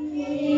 Yeah.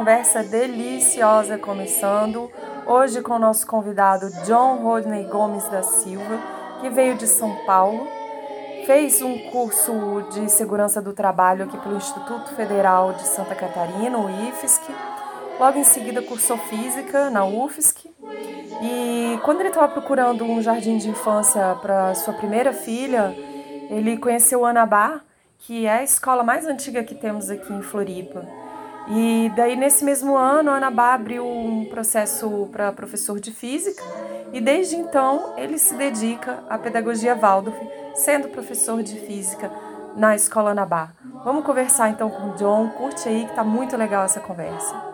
Conversa deliciosa começando. Hoje com o nosso convidado John Rodney Gomes da Silva, que veio de São Paulo, fez um curso de segurança do trabalho aqui pelo Instituto Federal de Santa Catarina, o IFSC. Logo em seguida cursou física na UFSC. E quando ele estava procurando um jardim de infância para sua primeira filha, ele conheceu o Anabá, que é a escola mais antiga que temos aqui em Floripa. E daí, nesse mesmo ano, a Anabá abriu um processo para professor de física e desde então ele se dedica à pedagogia Waldorf, sendo professor de física na escola Anabá. Vamos conversar então com o John, curte aí que tá muito legal essa conversa.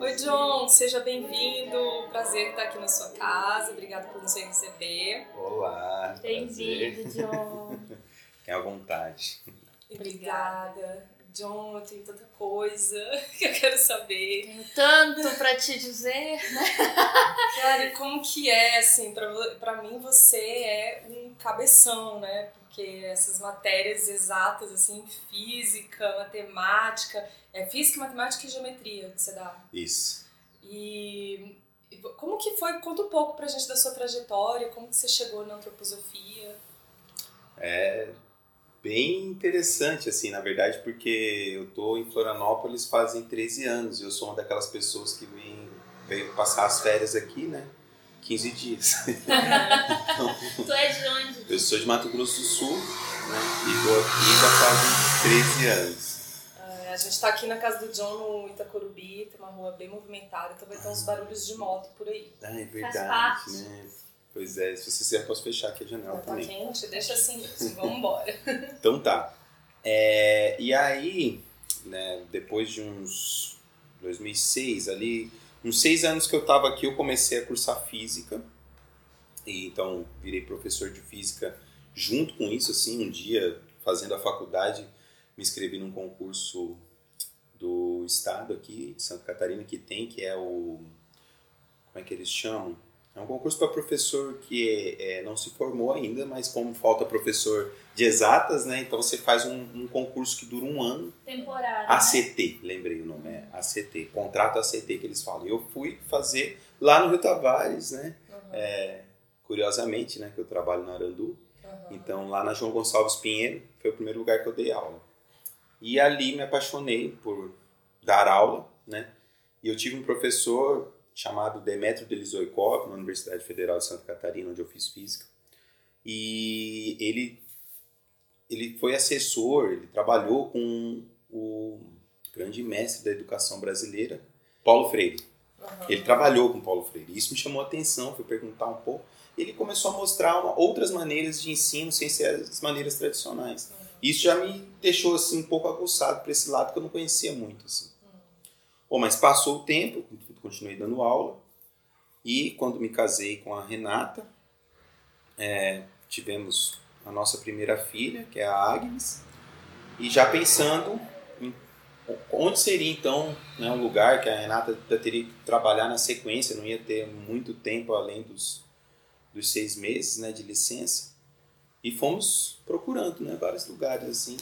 Oi, John, seja bem-vindo. Prazer estar aqui na sua casa. Obrigada por nos receber. Olá, Bem-vindo. John. À vontade. Obrigada. John, eu tenho tanta coisa que eu quero saber. Tenho tanto pra te dizer. Cara, e como que é, assim, pra mim você é um cabeção, né? Porque essas matérias exatas, assim, física, matemática, é física, matemática e geometria que você dá. Isso. E como que foi? Conta um pouco pra gente da sua trajetória, como que você chegou na antroposofia. É bem interessante, assim, na verdade, porque eu tô em Florianópolis fazem 13 anos e eu sou uma daquelas pessoas que vem, veio passar as férias aqui, né? 15 dias. Tu é de onde? Eu sou de Mato Grosso do Sul, né? E tô aqui já fazem 13 anos. É, A gente tá aqui na casa do John no Itacorubi, tem uma rua bem movimentada, então vai ter uns barulhos de moto por aí. Ah, é parte. verdade, né? Pois é, se você quiser, posso fechar aqui a janela Tá também. quente? Deixa assim mesmo, vamos embora. Então tá. É, e aí, né, depois de uns 2006 ali, uns seis anos que eu tava aqui, eu comecei a cursar física. E então virei professor de física junto com isso, assim, um dia fazendo a faculdade, me inscrevi num concurso do estado aqui de Santa Catarina que tem, que é o como é que eles chamam? É um concurso para professor que é, é, não se formou ainda, mas como falta professor de exatas, né? Então você faz um, um concurso que dura um ano. Temporada. ACT, lembrei o nome, é ACT, contrato ACT que eles falam. Eu fui fazer lá no Rio Tavares, né? É, curiosamente, né? Que eu trabalho na Arandu. Então lá na João Gonçalves Pinheiro foi o primeiro lugar que eu dei aula. E ali me apaixonei por dar aula, né? E eu tive um professor chamado Demetrio Delizoikov, na Universidade Federal de Santa Catarina, onde eu fiz física. E ele, ele foi assessor, ele trabalhou com o grande mestre da educação brasileira, Paulo Freire. Ele trabalhou com Paulo Freire. Isso me chamou a atenção, fui perguntar um pouco. Ele começou a mostrar uma- outras maneiras de ensino sem ser as maneiras tradicionais. Isso já me deixou assim um pouco aguçado para esse lado que eu não conhecia muito assim. Bom, mas passou o tempo, continuei dando aula e quando me casei com a Renata, é, tivemos a nossa primeira filha, que é a Agnes, e já pensando em onde seria então né, um lugar que a Renata teria que trabalhar na sequência, não ia ter muito tempo além dos, dos seis meses né, de licença. E fomos procurando né, vários lugares assim,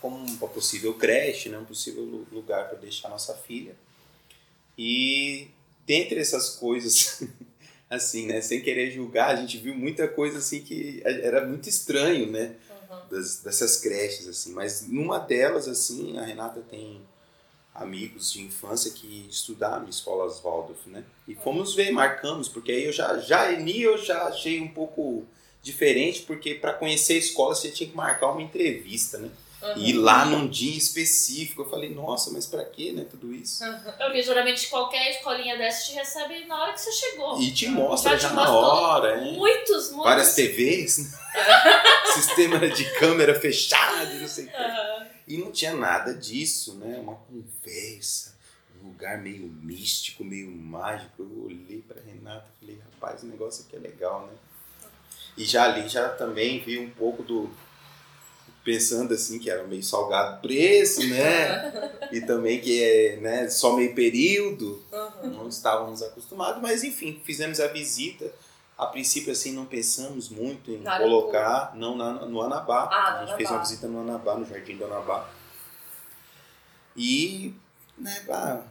como uma possível creche, né, um possível lu- lugar para deixar nossa filha. E dentre essas coisas, assim, né, sem querer julgar, a gente viu muita coisa assim que era muito estranho, né? das- dessas creches assim mas numa delas assim a Renata tem amigos de infância que estudaram em escolas Waldorf, né? E fomos ver, marcamos, porque aí eu já, já ali eu já achei um pouco diferente, porque para conhecer a escola você tinha que marcar uma entrevista, né? Uhum. E ir lá num dia específico, eu falei, nossa, mas para quê, né, tudo isso? Uhum. Porque geralmente qualquer escolinha dessa te recebe na hora que você chegou. E te mostra já, já te na hora, hein? Muitos, muitos. Várias TVs, né? sistema de câmera fechado, não sei o uhum. E não tinha nada disso, né? Uma conversa, um lugar meio místico, meio mágico. Eu olhei para Renata e falei, rapaz, o negócio aqui é legal, né? E já ali já também vi um pouco do pensando assim que era meio salgado preço, né? e também que é né, só meio período, uhum. não estávamos acostumados, mas enfim, fizemos a visita. A princípio, assim, não pensamos muito em colocar, não na, no Anabá. Ah, a gente Anabá. fez uma visita no Anabá, no Jardim do Anabá. E, né, pá,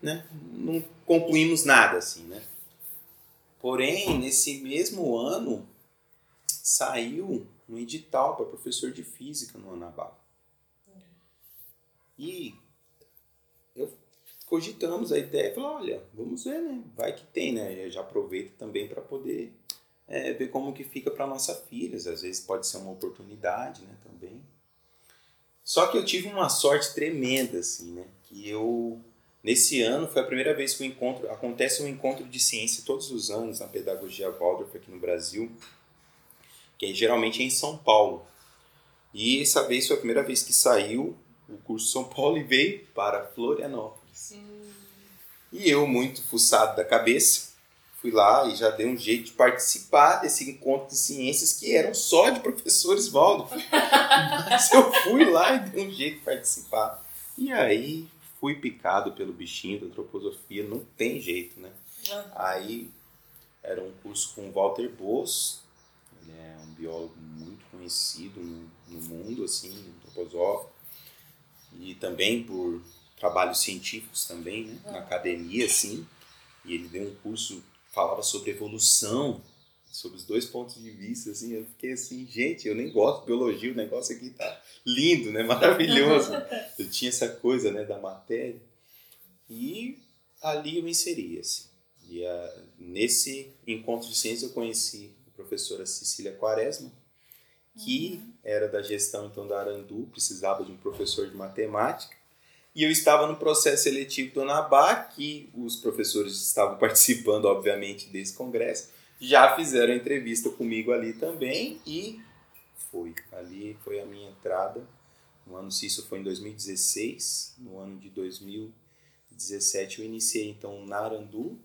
né, não concluímos nada, assim, né? Porém, nesse mesmo ano, saiu um edital para professor de física no Anabá. E eu cogitamos a ideia e falei, olha, vamos ver, né? Vai que tem, né? Eu já aproveito também para poder é, ver como que fica para nossa filha. Às vezes pode ser uma oportunidade, né? Também. Só que eu tive uma sorte tremenda, assim, né? Que eu Nesse ano foi a primeira vez que o encontro acontece um encontro de ciência todos os anos na pedagogia Waldorf aqui no Brasil que geralmente é em São Paulo. E essa vez foi a primeira vez que saiu o curso São Paulo e veio para Florianópolis. Hum. E eu, muito fuçado da cabeça, fui lá e já dei um jeito de participar desse encontro de ciências que eram só de professores Valdo. Mas eu fui lá e dei um jeito de participar. E aí fui picado pelo bichinho da antroposofia, não tem jeito, né? Aí era um curso com Walter Boas, biólogo muito conhecido no, no mundo, assim, antroposófico, e também por trabalhos científicos também, né, na academia, assim, e ele deu um curso, falava sobre evolução, sobre os dois pontos de vista, assim, eu fiquei assim, gente, eu nem gosto de biologia, o negócio aqui tá lindo, né, maravilhoso. eu tinha essa coisa, né, da matéria, e ali eu me inseri, assim. E uh, nesse encontro de ciência eu conheci professora Cecília Quaresma, que uhum. era da gestão então da Arandu, precisava de um professor de matemática. E eu estava no processo seletivo do Anabá, que os professores estavam participando, obviamente, desse congresso, já fizeram entrevista comigo ali também e foi. Ali foi a minha entrada. No ano, se isso foi em 2016, no ano de 2017 eu iniciei então na Arandu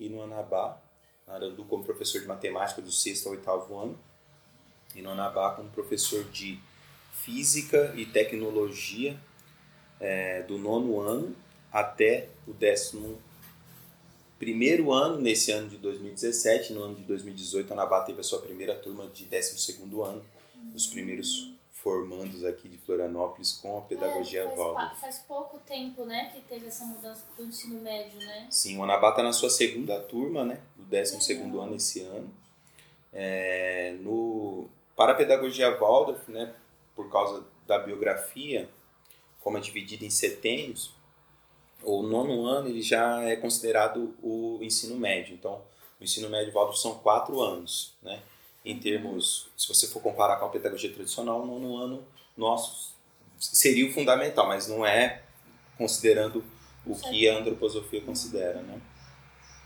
e no Anabá, Arandu como professor de matemática do sexto ao oitavo ano e no Anabá como professor de física e tecnologia é, do nono ano até o décimo primeiro ano, nesse ano de 2017, no ano de 2018 a Anabá teve a sua primeira turma de décimo segundo ano, os primeiros formandos aqui de Florianópolis com a pedagogia é, faz, Faz pouco tempo, né, que teve essa mudança do ensino médio, né? Sim, o Anabá está na sua segunda turma, né, do 12 segundo ano esse ano. É, no, para a pedagogia Waldorf, né, por causa da biografia, como é dividida em setênios, o nono ano ele já é considerado o ensino médio. Então, o ensino médio Waldorf são quatro anos, né? Em termos, se você for comparar com a pedagogia tradicional, no nono ano nosso seria o fundamental, mas não é considerando o que a antroposofia considera, né?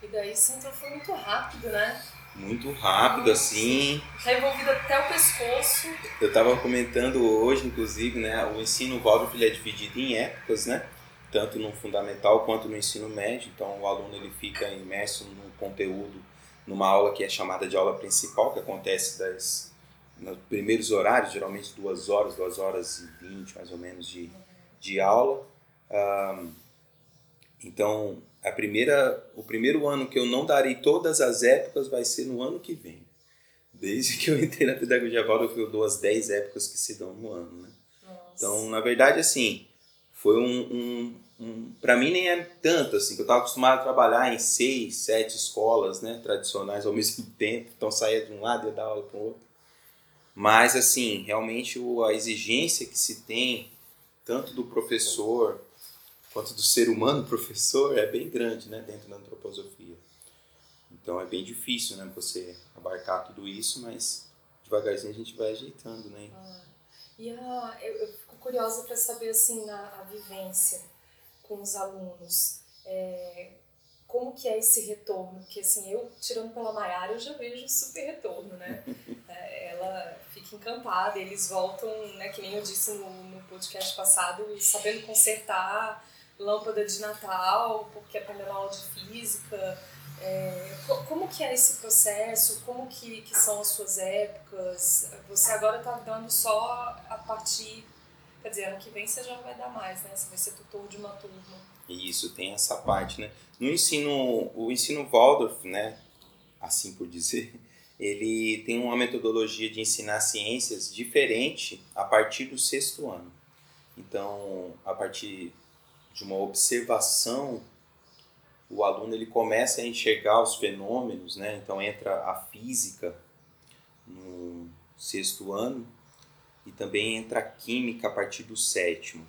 E daí entrou foi muito rápido, né? Muito rápido, assim. Já envolvido até o pescoço. Eu estava comentando hoje, inclusive, né? O ensino Waldorf é dividido em épocas, né? Tanto no fundamental quanto no ensino médio. Então, o aluno ele fica imerso no conteúdo numa aula que é chamada de aula principal, que acontece das, nos primeiros horários, geralmente duas horas, duas horas e vinte mais ou menos de, de aula. Um, então, a primeira, o primeiro ano que eu não darei todas as épocas vai ser no ano que vem. Desde que eu entrei na pedagogia Waldorf, eu dou as 10 épocas que se dão no ano. Né? Então, na verdade, assim, foi um, um, um para mim nem é tanto assim, que eu estava acostumado a trabalhar em seis, sete escolas, né, tradicionais ao mesmo tempo, então saía de um lado e dar aula para o outro. Mas assim, realmente a exigência que se tem tanto do professor quanto do ser humano professor é bem grande, né, dentro da antroposofia. Então é bem difícil, né, você abarcar tudo isso, mas devagarzinho a gente vai ajeitando, né? Ah, e a, eu, eu fico curiosa para saber assim na a vivência com os alunos, é, como que é esse retorno? Porque assim, eu tirando pela Maiara, eu já vejo super retorno, né? É, ela fica encantada, eles voltam, né, que nem eu disse no, no podcast passado, sabendo consertar lâmpada de Natal, porque aprenderam aula de física. É, como que é esse processo? Como que, que são as suas épocas? Você agora está dando só a partir... Quer dizer, ano que vem você já vai dar mais, né? Você vai ser tutor de uma turma. Isso, tem essa parte, né? No ensino, o ensino Waldorf, né, assim por dizer, ele tem uma metodologia de ensinar ciências diferente a partir do sexto ano. Então, a partir de uma observação, o aluno ele começa a enxergar os fenômenos, né? Então entra a física no sexto ano e também entra a química a partir do sétimo.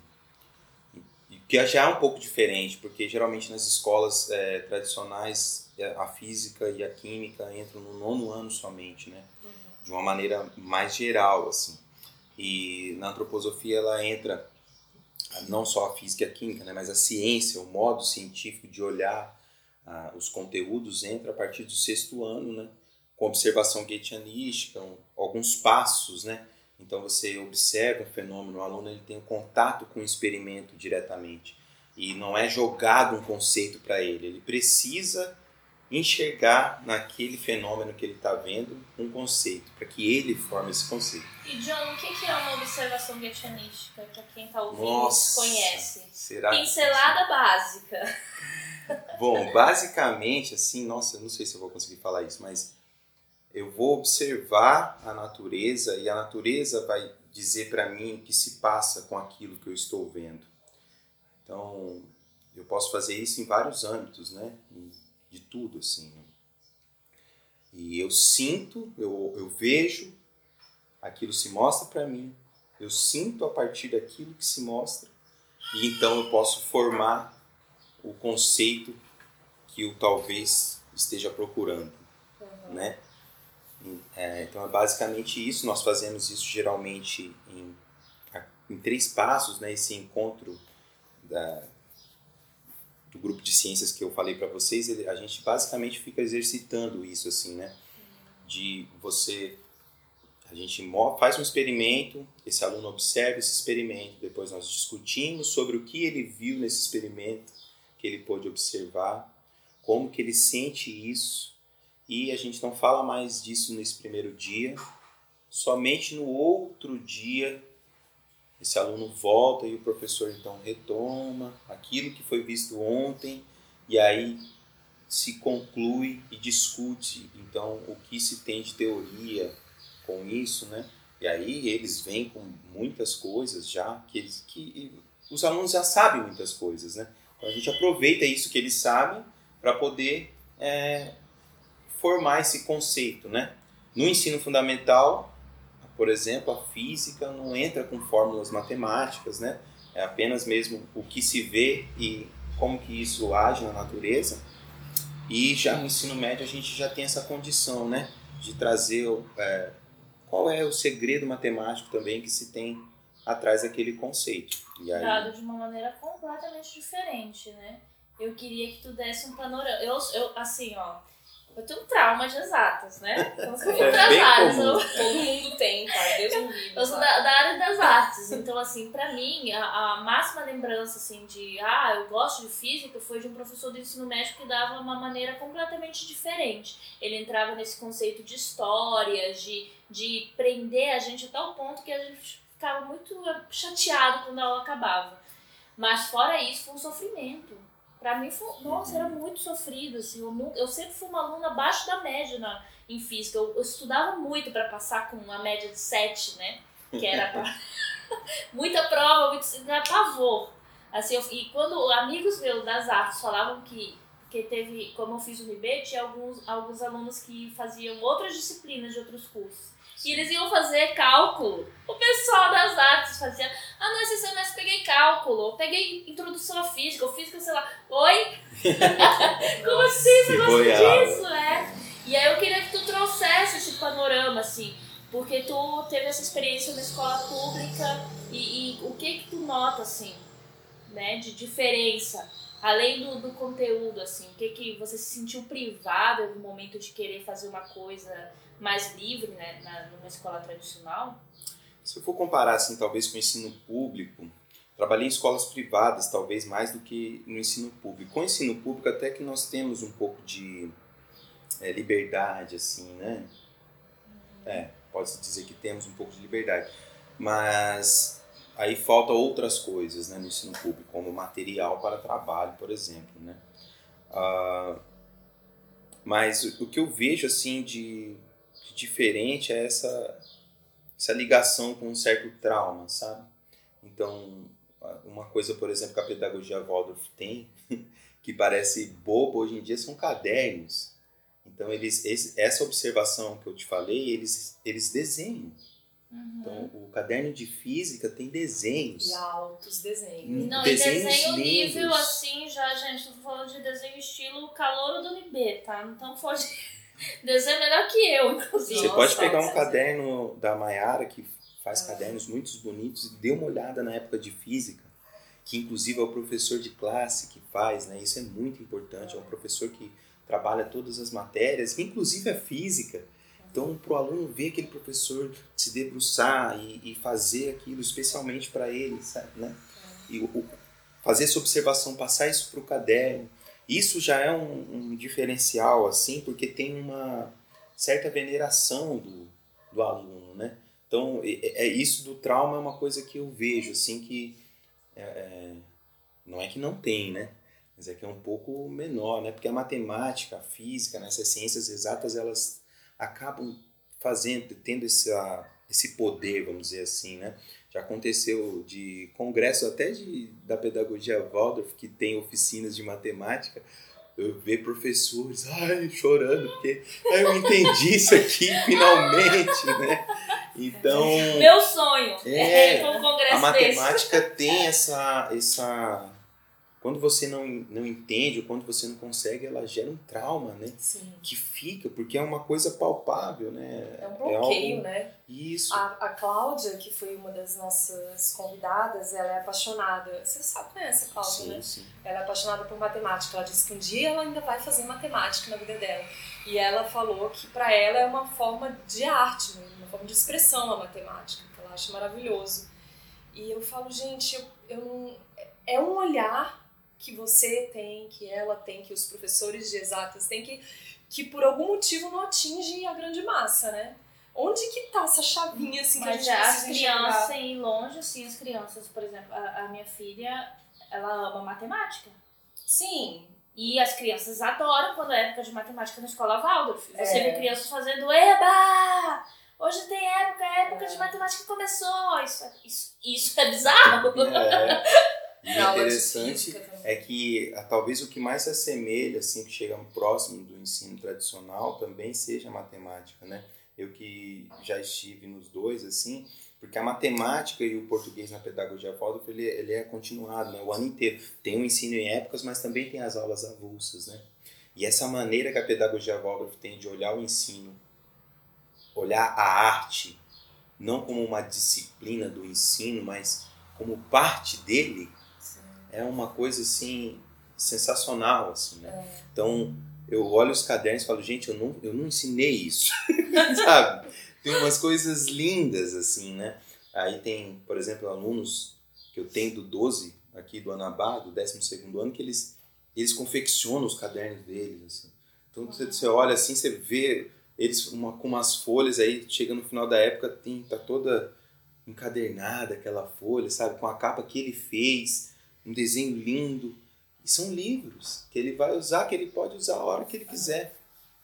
Que já é um pouco diferente, porque geralmente nas escolas é, tradicionais é, a física e a química entram no nono ano somente, né? Uhum. De uma maneira mais geral, assim. E na antroposofia ela entra não só a física e a química, né, mas a ciência, o modo científico de olhar ah, os conteúdos entra a partir do sexto ano, né, com observação gateanística, um, alguns passos, né, então você observa o fenômeno, o aluno ele tem um contato com o experimento diretamente e não é jogado um conceito para ele, ele precisa enxergar naquele fenômeno que ele está vendo um conceito, para que ele forme esse conceito. E John, o que é uma observação gateanística, para quem está ouvindo Nossa, conhece? Será Pincelada que... básica. Bom, basicamente, assim, nossa, eu não sei se eu vou conseguir falar isso, mas eu vou observar a natureza e a natureza vai dizer para mim o que se passa com aquilo que eu estou vendo. Então, eu posso fazer isso em vários âmbitos, né? de tudo, assim. E eu sinto, eu, eu vejo, aquilo se mostra para mim, eu sinto a partir daquilo que se mostra, e então eu posso formar o conceito que eu talvez esteja procurando, uhum. né? É, então é basicamente isso. Nós fazemos isso geralmente em, em três passos, né? Esse encontro da, do grupo de ciências que eu falei para vocês, ele, a gente basicamente fica exercitando isso assim, né? De você a gente faz um experimento, esse aluno observa esse experimento, depois nós discutimos sobre o que ele viu nesse experimento, que ele pôde observar, como que ele sente isso, e a gente não fala mais disso nesse primeiro dia, somente no outro dia esse aluno volta e o professor então retoma aquilo que foi visto ontem e aí se conclui e discute então o que se tem de teoria com isso, né? E aí eles vêm com muitas coisas já que eles, que os alunos já sabem muitas coisas, né? Então a gente aproveita isso que eles sabem para poder é, formar esse conceito, né? No ensino fundamental por exemplo, a física não entra com fórmulas matemáticas, né? É apenas mesmo o que se vê e como que isso age na natureza. E já no ensino médio a gente já tem essa condição, né? De trazer é, qual é o segredo matemático também que se tem atrás daquele conceito. E aí... Dado de uma maneira completamente diferente, né? Eu queria que tu desse um panorama. Eu, eu assim, ó eu tenho um trauma de exatas, né? Então, eu é bem áreas. Eu... Todo mundo tem, cara. Deus me livre. Eu sou da, da, área das artes. Então, assim, pra mim, a, a, máxima lembrança, assim, de ah, eu gosto de física foi de um professor do ensino médio que dava uma maneira completamente diferente. Ele entrava nesse conceito de histórias, de, de prender a gente a tal ponto que a gente ficava muito chateado quando a aula acabava. Mas fora isso, foi um sofrimento Pra mim, foi, nossa, era muito sofrido, assim. Eu, eu sempre fui uma aluna abaixo da média na, em física. Eu, eu estudava muito para passar com uma média de 7, né? Que era pra... muita prova, muito... Era pavor. Assim, eu, e quando amigos meus das artes falavam que porque teve, como eu fiz o RIB, tinha alguns, alguns alunos que faziam outras disciplinas de outros cursos. E eles iam fazer cálculo. O pessoal das artes fazia, ah, não, esse semestre peguei cálculo, eu peguei introdução à física, ou física, sei lá. Oi? Como assim você gosta disso? É. E aí eu queria que tu trouxesse esse panorama, assim, porque tu teve essa experiência na escola pública e, e o que que tu nota, assim, né, de diferença, além do, do conteúdo, assim, o que que você se sentiu privado no momento de querer fazer uma coisa mais livre, né, na, numa escola tradicional? Se eu for comparar, assim, talvez com o ensino público, trabalhei em escolas privadas, talvez mais do que no ensino público. Com o ensino público, até que nós temos um pouco de é, liberdade, assim, né? É, pode-se dizer que temos um pouco de liberdade. Mas aí falta outras coisas né, no ensino público, como material para trabalho, por exemplo, né? Ah, mas o que eu vejo, assim, de diferente é essa, essa ligação com um certo trauma, sabe? Então, uma coisa, por exemplo, que a pedagogia Waldorf tem, que parece bobo hoje em dia, são cadernos. Então, eles, esse, essa observação que eu te falei, eles, eles desenham. Uhum. Então, o caderno de física tem desenhos. E altos desenhos. Não, desenhos e desenho lindos. nível assim, já, gente, tô falando de desenho estilo calor do NB, tá? Então, pode Desenho melhor que eu, inclusive. Você pode pegar um caderno da Mayara, que faz ah. cadernos muito bonitos, e dê uma olhada na época de física, que inclusive é o professor de classe que faz, né? Isso é muito importante. É um professor que trabalha todas as matérias, inclusive a física. Então, para o aluno ver aquele professor se debruçar e, e fazer aquilo especialmente para ele, sabe, né? E o, fazer essa observação, passar isso para o caderno. Isso já é um, um, diferencial, assim, porque tem uma certa veneração do, do aluno, né? Então, é, é, isso do trauma é uma coisa que eu vejo, assim, que é, é, não é que não tem, né? Mas é que é um pouco menor, né? Porque a matemática, a física, né? essas ciências exatas, elas acabam fazendo, tendo essa, esse poder, vamos dizer assim, né? Já aconteceu de congresso até de, da pedagogia Waldorf, que tem oficinas de matemática, eu ver professores ai, chorando, porque eu entendi isso aqui finalmente, né? Então. Meu sonho é, é um congresso A matemática desse. tem essa, essa quando você não, não entende ou quando você não consegue, ela gera um trauma, né? Sim. Que fica, porque é uma coisa palpável, né? É um bloqueio, é algo... né? Isso. A, a Cláudia, que foi uma das nossas convidadas, ela é apaixonada. Você sabe, conhece a Cláudia, sim, né? Sim. Ela é apaixonada por matemática. Ela disse que um dia ela ainda vai fazer matemática na vida dela. E ela falou que para ela é uma forma de arte, uma forma de expressão a matemática, que ela acha maravilhoso. E eu falo, gente, eu, eu não... é um olhar que você tem, que ela tem, que os professores de exatas têm, que, que por algum motivo não atinge a grande massa, né? Onde que tá essa chavinha assim Mas que a gente as crianças ir longe, assim, as crianças, por exemplo, a, a minha filha, ela ama matemática. Sim, e as crianças adoram quando é época de matemática na escola Waldorf. Você é. vê crianças fazendo Eba! Hoje tem época, a época é. de matemática começou. Isso, isso, isso é bizarro. É. E o interessante é que ah, talvez o que mais se assemelha, assim, que chega próximo do ensino tradicional, também seja a matemática, né? Eu que já estive nos dois, assim, porque a matemática e o português na pedagogia Waldorf, ele, ele é continuado, né? O ano inteiro. Tem o ensino em épocas, mas também tem as aulas avulsas, né? E essa maneira que a pedagogia Waldorf tem de olhar o ensino, olhar a arte, não como uma disciplina do ensino, mas como parte dele, é uma coisa assim sensacional, assim, né? É. Então eu olho os cadernos e falo, gente, eu não, eu não ensinei isso, sabe? Tem umas coisas lindas, assim, né? Aí tem, por exemplo, alunos que eu tenho do 12 aqui do Anabá, do 12 ano, que eles, eles confeccionam os cadernos deles, assim. Então você, você olha assim, você vê eles uma, com umas folhas, aí chega no final da época, tem, tá toda encadernada aquela folha, sabe? Com a capa que ele fez, um desenho lindo. E são livros que ele vai usar, que ele pode usar a hora que ele quiser.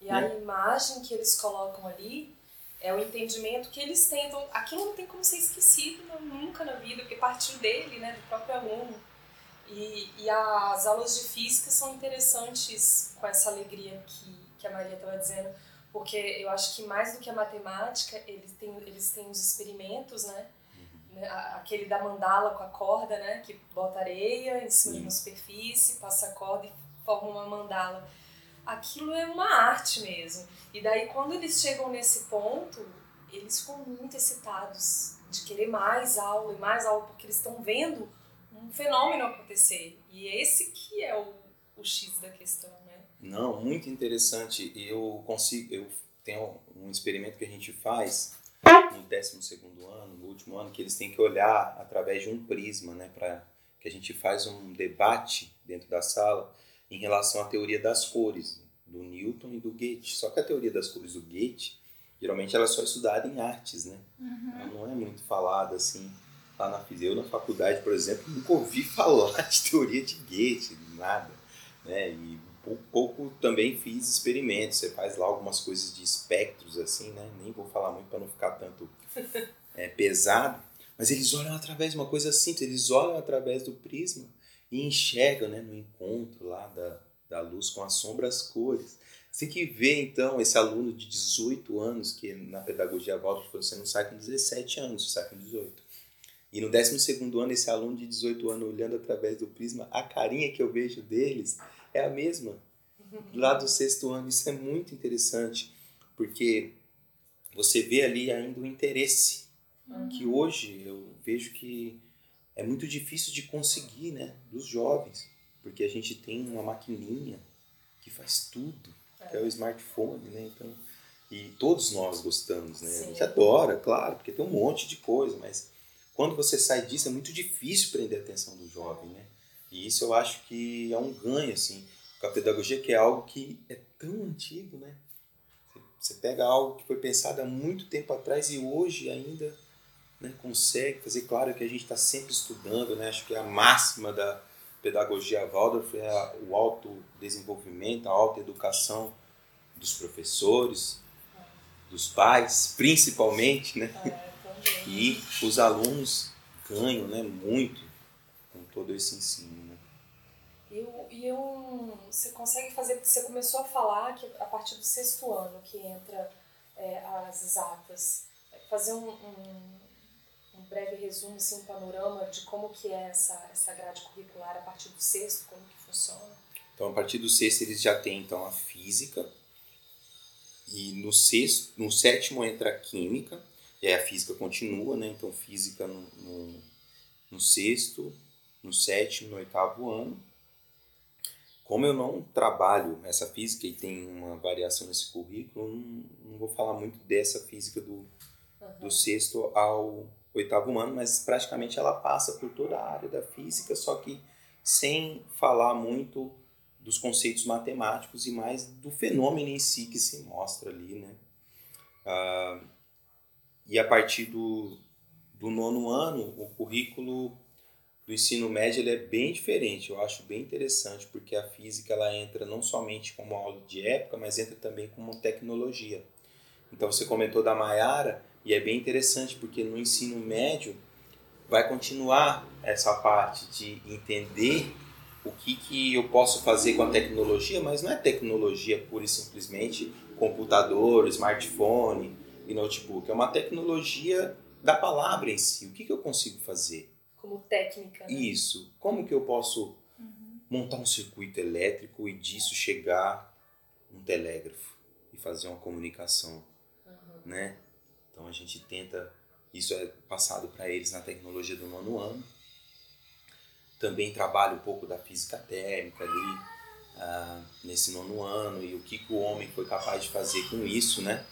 E né? a imagem que eles colocam ali é o entendimento que eles tentam. Aquilo não tem como ser esquecido nunca na vida, porque partiu dele, né, do próprio aluno. E, e as aulas de física são interessantes com essa alegria que, que a Maria estava dizendo, porque eu acho que mais do que a matemática, eles têm, eles têm os experimentos, né? Aquele da mandala com a corda, né? Que bota areia em cima de uma superfície, passa a corda e forma uma mandala. Aquilo é uma arte mesmo. E daí, quando eles chegam nesse ponto, eles ficam muito excitados de querer mais aula e mais aula, porque eles estão vendo um fenômeno acontecer. E esse que é o, o X da questão, né? Não, muito interessante. Eu consigo, eu tenho um experimento que a gente faz no 12 segundo ano, no último ano, que eles têm que olhar através de um prisma, né, para que a gente faz um debate dentro da sala em relação à teoria das cores do Newton e do Goethe. Só que a teoria das cores do Goethe, geralmente ela é só estudada em artes, né? Uhum. Ela não é muito falada assim lá na. Eu na faculdade, por exemplo, nunca ouvi falar de teoria de Goethe, nada, né? E pouco, pouco também fiz experimentos. Você faz lá algumas coisas de espectros assim, né? Nem vou falar muito para não ficar tanto é, pesado. Mas eles olham através de uma coisa simples, eles olham através do prisma e enxergam, né, no encontro lá da, da luz com a sombra as cores. Você tem que ver, então, esse aluno de 18 anos, que na pedagogia volta você não sai com 17 anos, você sai com 18. E no 12 ano, esse aluno de 18 anos olhando através do prisma, a carinha que eu vejo deles é a mesma. Lá do sexto ano, isso é muito interessante, porque você vê ali ainda o interesse, uhum. que hoje eu vejo que é muito difícil de conseguir, né, dos jovens, porque a gente tem uma maquininha que faz tudo, que é o smartphone, né, então, e todos nós gostamos, né, Sim. a gente adora, claro, porque tem um monte de coisa, mas quando você sai disso é muito difícil prender a atenção do jovem, né, e isso eu acho que é um ganho, assim, com a pedagogia, que é algo que é tão antigo, né, você pega algo que foi pensado há muito tempo atrás e hoje ainda né, consegue fazer. Claro que a gente está sempre estudando, né? acho que a máxima da pedagogia Waldorf é a, o autodesenvolvimento, a autoeducação dos professores, dos pais, principalmente, né? É, e os alunos ganham né, muito com todo esse ensino. Né? E, e um, você consegue fazer, você começou a falar que a partir do sexto ano que entra é, as exatas, fazer um um breve resumo, assim, um panorama de como que é essa, essa grade curricular a partir do sexto, como que funciona? Então, a partir do sexto eles já têm, então, a física, e no sexto, no sétimo entra a química, e aí a física continua, né? Então, física no, no, no sexto, no sétimo, no oitavo ano. Como eu não trabalho essa física e tem uma variação nesse currículo, não, não vou falar muito dessa física do, uhum. do sexto ao oitavo ano, mas praticamente ela passa por toda a área da física, só que sem falar muito dos conceitos matemáticos e mais do fenômeno em si que se mostra ali, né? Ah, e a partir do, do nono ano, o currículo do ensino médio ele é bem diferente, eu acho bem interessante, porque a física ela entra não somente como aula de época, mas entra também como tecnologia. Então você comentou da Maiara, e é bem interessante porque no ensino médio vai continuar essa parte de entender o que, que eu posso fazer com a tecnologia, mas não é tecnologia pura e simplesmente computador, smartphone e notebook. É uma tecnologia da palavra em si. O que, que eu consigo fazer? Como técnica. Né? Isso. Como que eu posso uhum. montar um circuito elétrico e disso chegar um telégrafo e fazer uma comunicação, uhum. né? Então a gente tenta, isso é passado para eles na tecnologia do nono ano. Também trabalho um pouco da física térmica ali, ah, nesse nono ano, e o que, que o homem foi capaz de fazer com isso, né?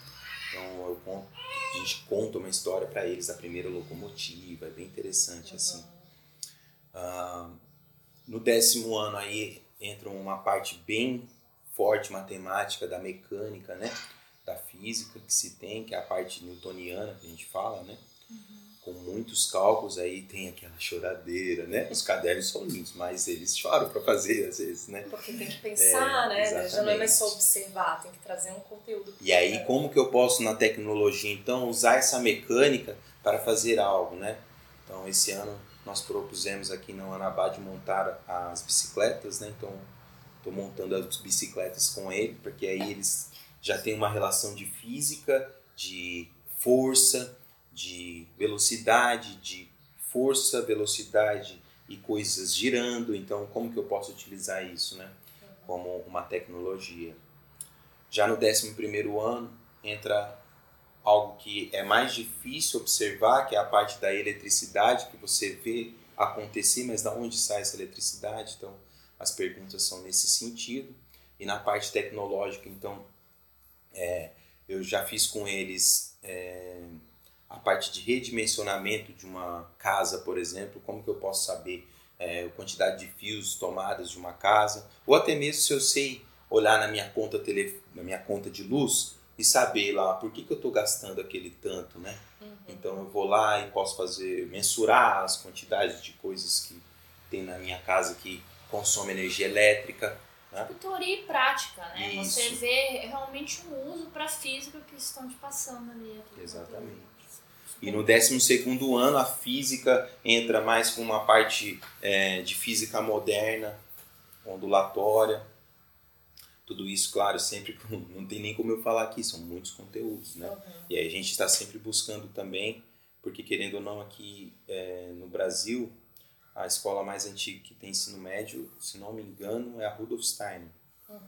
Então conto, a gente conta uma história para eles da primeira locomotiva, é bem interessante assim. Ah, no décimo ano aí entra uma parte bem forte matemática da mecânica, né? Da física que se tem, que é a parte newtoniana que a gente fala, né? Uhum. Com muitos cálculos aí tem aquela choradeira, né? Os cadernos são lindos, mas eles choram para fazer às vezes, né? Porque tem que pensar, é, né? Exatamente. Já não é mais só observar, tem que trazer um conteúdo. E aí como que eu posso na tecnologia então usar essa mecânica para fazer algo, né? Então esse ano nós propusemos aqui na Anabá de montar as bicicletas, né? Então, estou montando as bicicletas com ele, porque aí eles já têm uma relação de física, de força, de velocidade, de força, velocidade e coisas girando. Então, como que eu posso utilizar isso, né? Como uma tecnologia. Já no 11 primeiro ano entra algo que é mais difícil observar, que é a parte da eletricidade, que você vê acontecer, mas da onde sai essa eletricidade? Então, as perguntas são nesse sentido. E na parte tecnológica, então, é, eu já fiz com eles é, a parte de redimensionamento de uma casa, por exemplo, como que eu posso saber é, a quantidade de fios tomadas de uma casa, ou até mesmo se eu sei olhar na minha conta, tele, na minha conta de luz e saber lá por que, que eu estou gastando aquele tanto, né? Uhum. Então eu vou lá e posso fazer, mensurar as quantidades de coisas que tem na minha casa que consome energia elétrica. Né? Tipo, teoria e prática, né? Isso. Você vê realmente um uso para a física que estão te passando ali. Exatamente. E no 12 ano a física entra mais com uma parte é, de física moderna, ondulatória. Tudo isso, claro, sempre não tem nem como eu falar aqui, são muitos conteúdos, né? Uhum. E aí a gente está sempre buscando também, porque querendo ou não aqui é, no Brasil, a escola mais antiga que tem ensino médio, se não me engano, é a Rudolf Steiner. Uhum.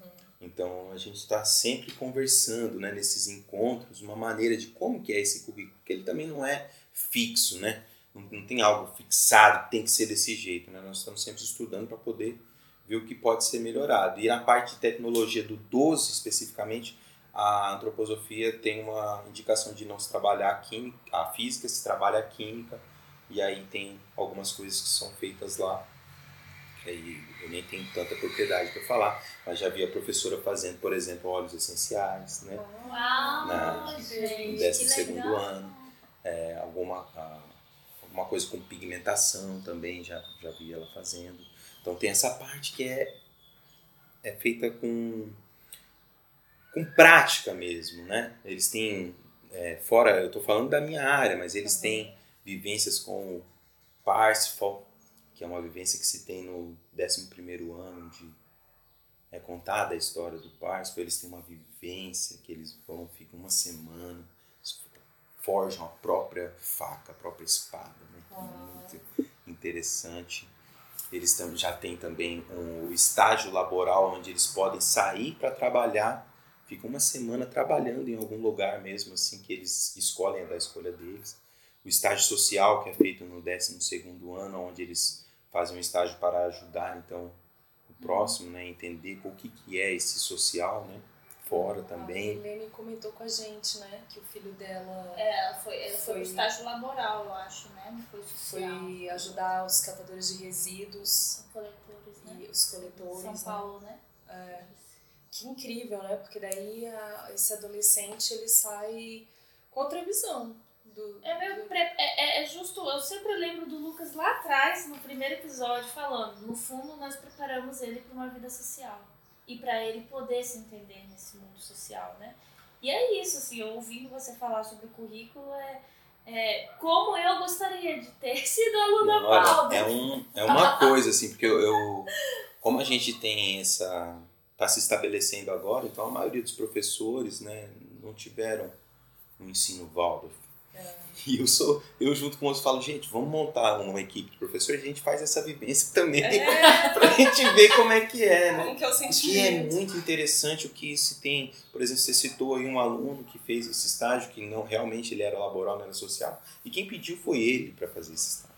Então a gente está sempre conversando né, nesses encontros, uma maneira de como que é esse currículo, porque ele também não é fixo, né? Não, não tem algo fixado, tem que ser desse jeito. Né? Nós estamos sempre estudando para poder ver o que pode ser melhorado. E na parte de tecnologia do 12 especificamente, a antroposofia tem uma indicação de não se trabalhar a, química, a física, se trabalha a química, e aí tem algumas coisas que são feitas lá aí eu nem tenho tanta propriedade para falar, mas já vi a professora fazendo, por exemplo, óleos essenciais, né? Uau, Na, gente, no décimo segundo ano. É, alguma, alguma coisa com pigmentação também, já, já vi ela fazendo. Então tem essa parte que é, é feita com, com prática mesmo, né? Eles têm, é, fora, eu estou falando da minha área, mas eles uhum. têm vivências com Parsifal, que é uma vivência que se tem no 11 ano, de é contada a história do Parsifal, eles têm uma vivência que eles vão, ficam uma semana, forjam a própria faca, a própria espada, né? muito interessante. Eles já têm também um estágio laboral onde eles podem sair para trabalhar, ficam uma semana trabalhando em algum lugar mesmo assim que eles escolhem é da escolha deles. O estágio social que é feito no 12 ano, onde eles fazem um estágio para ajudar então o próximo, né, entender o que que é esse social, né, fora também. A Helene comentou com a gente, né, que o filho dela é, foi, ela foi, foi estágio laboral, eu acho, né, não foi social. Foi ajudar os catadores de resíduos, os coletores, né? E os coletores, São né? Paulo, né? É. Que incrível, né? Porque daí a, esse adolescente ele sai com outra visão do, é, meio pre... é, é, é, justo, eu sempre lembro do Lucas lá atrás, no primeiro episódio, falando: no fundo, nós preparamos ele para uma vida social e para ele poder se entender nesse mundo social, né? E é isso, assim, ouvindo você falar sobre o currículo, é, é como eu gostaria de ter sido aluna Paula. É, um, é uma coisa, assim, porque eu, eu, como a gente tem essa. está se estabelecendo agora, então a maioria dos professores, né, não tiveram um ensino Waldorf e eu sou, eu junto com outros falo, gente, vamos montar uma equipe de professores, a gente faz essa vivência também é. pra gente ver como é que é, né? Como que é o sentimento. Que é muito interessante o que se tem, por exemplo, você citou aí um aluno que fez esse estágio, que não realmente ele era laboral, não era social, e quem pediu foi ele para fazer esse estágio.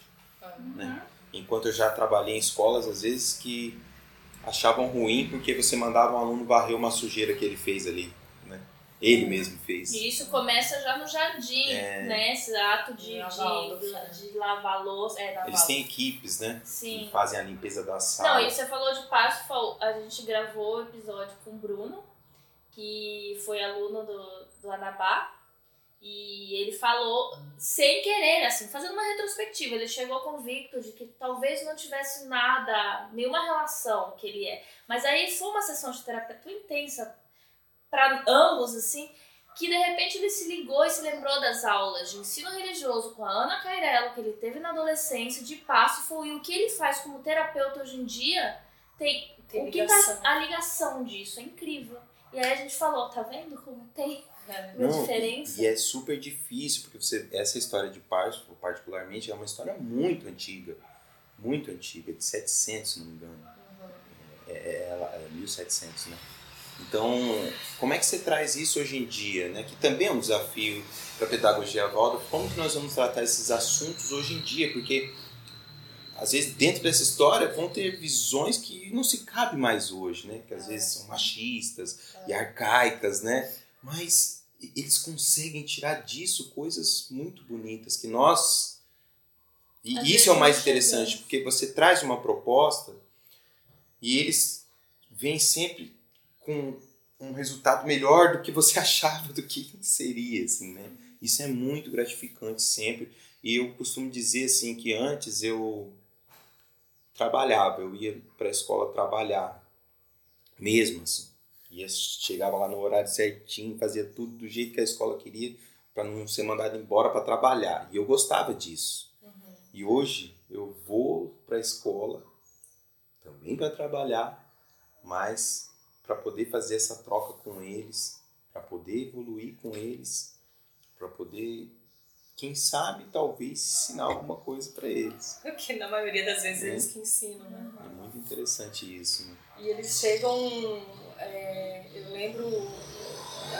Uhum. Né? Enquanto eu já trabalhei em escolas, às vezes, que achavam ruim porque você mandava um aluno varrer uma sujeira que ele fez ali ele mesmo fez. E isso começa já no jardim, é... né? Esse ato de, lavar, de, de lavar louça. É, lavar Eles têm equipes, né? Sim. Que fazem a limpeza da sala. Não, e você falou de passo, a gente gravou o episódio com o Bruno, que foi aluno do, do Anabá. E ele falou, sem querer, assim, fazendo uma retrospectiva, ele chegou convicto de que talvez não tivesse nada, nenhuma relação que ele é. Mas aí foi uma sessão de terapia tão intensa para ambos, assim, que de repente ele se ligou e se lembrou das aulas de ensino religioso com a Ana Cairello, que ele teve na adolescência, de passo, foi o que ele faz como terapeuta hoje em dia, tem, tem o que tá, a ligação disso, é incrível. E aí a gente falou, tá vendo como tem é. uma Não, diferença? E, e, é super difícil, porque você, essa história de parto, particularmente, é uma história muito antiga, muito antiga, de 700, se não me engano. Uhum. É, é, é 1700, né? Então, como é que você traz isso hoje em dia, né? Que também é um desafio para a pedagogia volta. Como que nós vamos tratar esses assuntos hoje em dia? Porque às vezes dentro dessa história vão ter visões que não se cabe mais hoje, né? Que às vezes são machistas e arcaicas, né? Mas eles conseguem tirar disso coisas muito bonitas que nós e às isso é o mais interessante, porque você traz uma proposta e eles vêm sempre com um resultado melhor do que você achava do que seria, assim, né? Isso é muito gratificante sempre. E eu costumo dizer assim que antes eu trabalhava, eu ia para a escola trabalhar, mesmo assim. Ia, chegava lá no horário certinho, fazia tudo do jeito que a escola queria para não ser mandado embora para trabalhar. E eu gostava disso. Uhum. E hoje eu vou para a escola também para trabalhar, mas para poder fazer essa troca com eles, para poder evoluir com eles, para poder, quem sabe, talvez ensinar alguma coisa para eles. Que na maioria das vezes é. eles que ensinam, né? É muito interessante isso. Né? E eles chegam, é, eu lembro,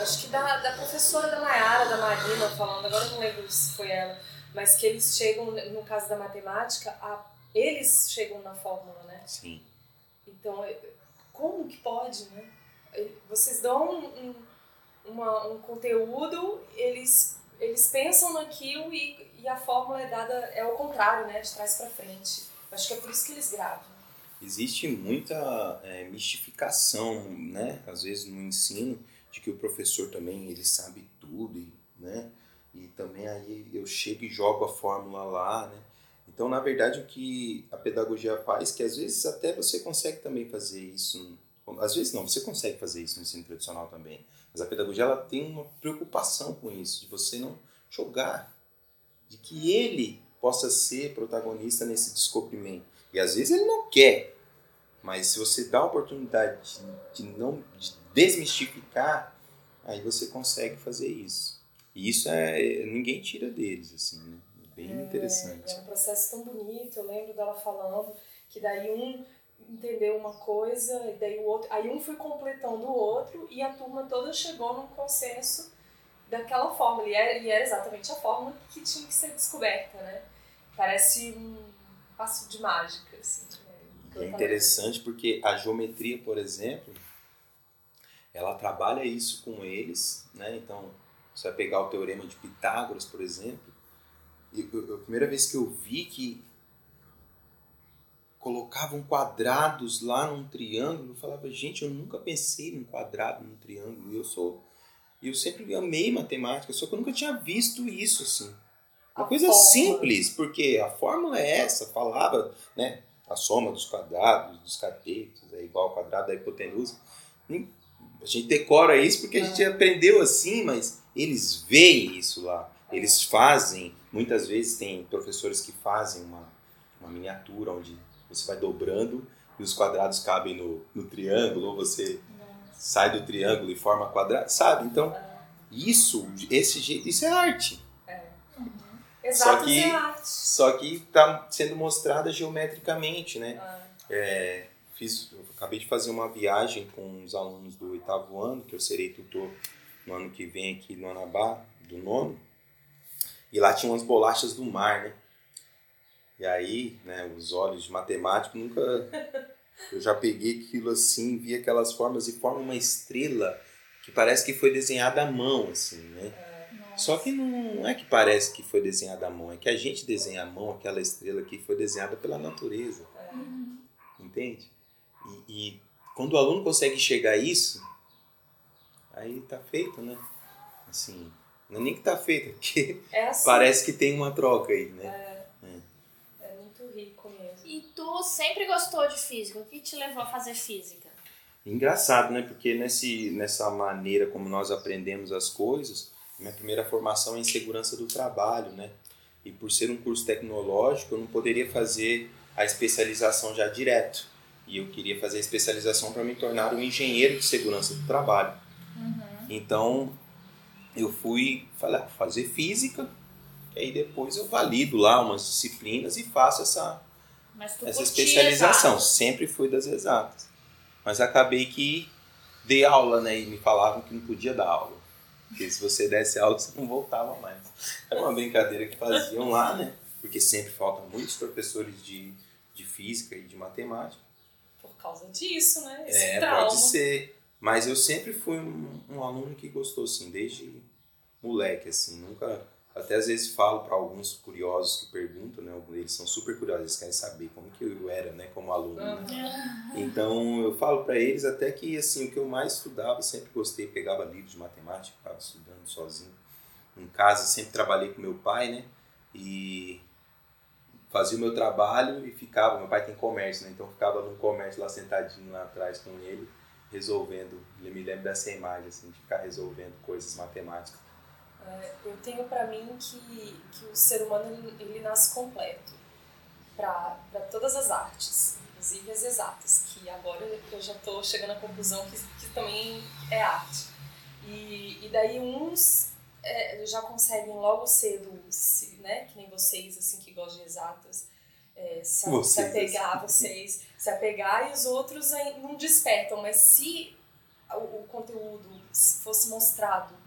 acho que da, da professora da Mayara, da Marina, falando, agora eu não lembro se foi ela, mas que eles chegam, no caso da matemática, a, eles chegam na fórmula, né? Sim. Então, como que pode, né? Vocês dão um, um, uma, um conteúdo, eles, eles pensam naquilo e, e a fórmula é dada, é ao contrário, né? De trás para frente. Acho que é por isso que eles gravam. Existe muita é, mistificação, né? Às vezes no ensino, de que o professor também ele sabe tudo, né? E também aí eu chego e jogo a fórmula lá, né? Então, na verdade, o que a pedagogia faz, que às vezes até você consegue também fazer isso, às vezes não, você consegue fazer isso no ensino tradicional também, mas a pedagogia ela tem uma preocupação com isso, de você não jogar, de que ele possa ser protagonista nesse descobrimento. E às vezes ele não quer, mas se você dá a oportunidade de, de não de desmistificar, aí você consegue fazer isso. E isso é ninguém tira deles assim, né? Bem é, interessante. É um processo tão bonito. Eu lembro dela falando que daí um entendeu uma coisa e daí o outro, aí um foi completando o outro e a turma toda chegou num consenso daquela fórmula e era, e era exatamente a fórmula que tinha que ser descoberta, né? Parece um passo de mágica, assim. Né? É interessante porque a geometria, por exemplo, ela trabalha isso com eles, né? Então, você vai pegar o teorema de Pitágoras, por exemplo, eu, a primeira vez que eu vi que colocavam quadrados lá num triângulo, eu falava, gente, eu nunca pensei num quadrado, num triângulo. Eu sou, eu sempre amei matemática, só que eu nunca tinha visto isso assim. Uma a coisa fórmula. simples, porque a fórmula é essa, falava, né? A soma dos quadrados, dos catetos, é igual ao quadrado da hipotenusa. A gente decora isso porque a gente é. aprendeu assim, mas eles veem isso lá. Eles fazem Muitas vezes tem professores que fazem uma, uma miniatura onde você vai dobrando e os quadrados cabem no, no triângulo, ou você sai do triângulo e forma quadrado, sabe? Então, isso, esse jeito, isso é arte. É. Uhum. Exato, só que, é arte. Só que está sendo mostrada geometricamente, né? Ah. É, fiz, acabei de fazer uma viagem com os alunos do oitavo ano, que eu serei tutor no ano que vem aqui no Anabá, do nono. E lá tinha umas bolachas do mar, né? E aí, né, os olhos de matemático nunca. Eu já peguei aquilo assim, vi aquelas formas e forma uma estrela que parece que foi desenhada à mão, assim, né? É, Só que não é que parece que foi desenhada à mão, é que a gente desenha à mão aquela estrela que foi desenhada pela natureza. É. Entende? E, e, quando o aluno consegue chegar a isso, aí tá feito, né? Assim, não é nem que tá feito, porque é assim. parece que tem uma troca aí, né? É. é. é muito rico mesmo. E tu sempre gostou de física? O que te levou a fazer física? Engraçado, né? Porque nesse, nessa maneira como nós aprendemos as coisas, minha primeira formação é em segurança do trabalho, né? E por ser um curso tecnológico, eu não poderia fazer a especialização já direto. E eu queria fazer a especialização para me tornar um engenheiro de segurança do trabalho. Uhum. Então, eu fui falei, ah, fazer física, e aí depois eu valido lá umas disciplinas e faço essa, essa especialização. Exato. Sempre fui das exatas. Mas acabei que dei aula, né? E me falavam que não podia dar aula. Porque se você desse aula, você não voltava mais. Era uma brincadeira que faziam lá, né? Porque sempre faltam muitos professores de, de física e de matemática. Por causa disso, né? Esse é, trauma. pode ser. Mas eu sempre fui um, um aluno que gostou, assim, desde moleque, assim. Nunca até às vezes falo para alguns curiosos que perguntam, né? Eles são super curiosos, eles querem saber como que eu era, né? Como aluno. Né? Então eu falo para eles até que assim o que eu mais estudava sempre gostei, pegava livros de matemática, ficava estudando sozinho. Em casa sempre trabalhei com meu pai, né? E fazia o meu trabalho e ficava. Meu pai tem comércio, né? Então ficava no comércio lá sentadinho lá atrás com ele, resolvendo. Ele me lembra dessa imagem assim de ficar resolvendo coisas matemáticas eu tenho para mim que, que o ser humano ele, ele nasce completo para todas as artes, inclusive as exatas, que agora eu já estou chegando à conclusão que, que também é arte. E, e daí uns é, já conseguem logo cedo, se, né, que nem vocês assim que gostam de exatas, é, se, vocês. se apegar vocês, se apegar e os outros não despertam, mas se o, o conteúdo fosse mostrado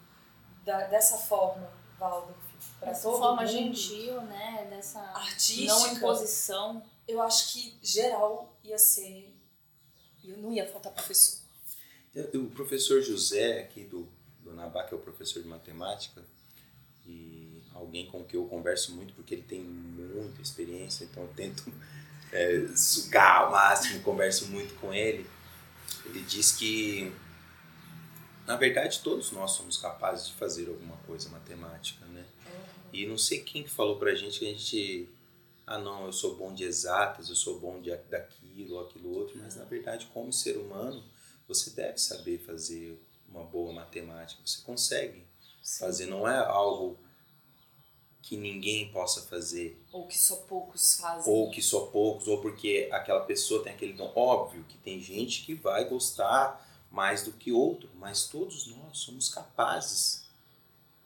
da, dessa forma, Valdo. Dessa forma mundo, gentil, né? Dessa artística, não imposição. Eu acho que geral ia ser. Não ia faltar professor. O professor José, aqui do, do Nabá, que é o professor de matemática, e alguém com quem eu converso muito, porque ele tem muita experiência, então eu tento é, sugar ao máximo, converso muito com ele. Ele diz que na verdade, todos nós somos capazes de fazer alguma coisa matemática, né? Uhum. E não sei quem falou pra gente que a gente. Ah, não, eu sou bom de exatas, eu sou bom de daquilo, aquilo outro, mas na verdade, como ser humano, você deve saber fazer uma boa matemática. Você consegue Sim. fazer, não é algo que ninguém possa fazer. Ou que só poucos fazem. Ou que só poucos, ou porque aquela pessoa tem aquele dom. Óbvio que tem gente que vai gostar mais do que outro, mas todos nós somos capazes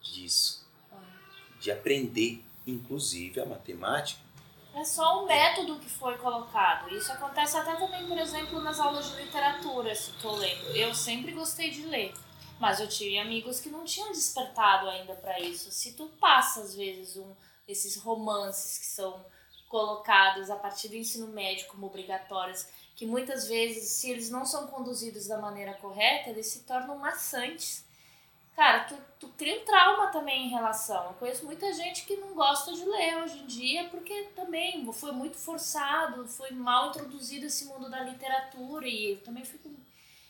disso, de aprender, inclusive a matemática. É só um método que foi colocado. Isso acontece até também, por exemplo, nas aulas de literatura, se estou lendo. Eu sempre gostei de ler, mas eu tive amigos que não tinham despertado ainda para isso. Se tu passa, às vezes, um, esses romances que são colocados a partir do ensino médio como obrigatórios que muitas vezes, se eles não são conduzidos da maneira correta, eles se tornam maçantes. Cara, tu, tu cria um trauma também em relação. Eu conheço muita gente que não gosta de ler hoje em dia porque também foi muito forçado, foi mal introduzido esse mundo da literatura e eu também fico.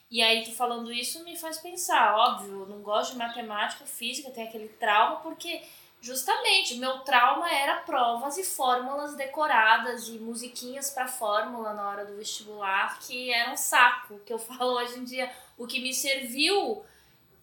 E aí, tu falando isso me faz pensar, óbvio, eu não gosto de matemática, física, tem aquele trauma porque Justamente, meu trauma era provas e fórmulas decoradas e musiquinhas para fórmula na hora do vestibular, que era um saco, que eu falo hoje em dia. O que me serviu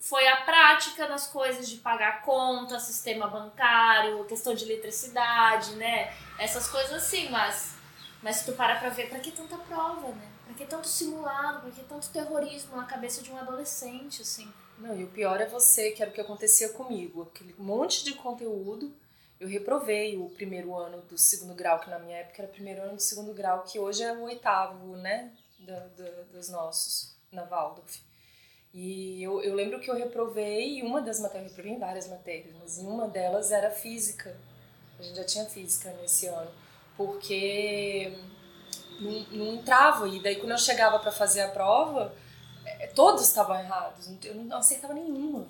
foi a prática nas coisas de pagar conta, sistema bancário, questão de eletricidade, né? Essas coisas assim, mas mas se tu para pra ver, pra que tanta prova, né? Pra que tanto simulado, pra que tanto terrorismo na cabeça de um adolescente, assim? Não, e o pior é você, que era o que acontecia comigo. Aquele monte de conteúdo. Eu reprovei o primeiro ano do segundo grau, que na minha época era o primeiro ano do segundo grau, que hoje é o oitavo, né? Da, dos nossos, na Waldorf. E eu, eu lembro que eu reprovei uma das matérias, eu reprovei várias matérias, mas uma delas era física. A gente já tinha física nesse ano. Porque não, não entrava. E daí quando eu chegava para fazer a prova, todos estavam errados, eu não aceitava nenhuma.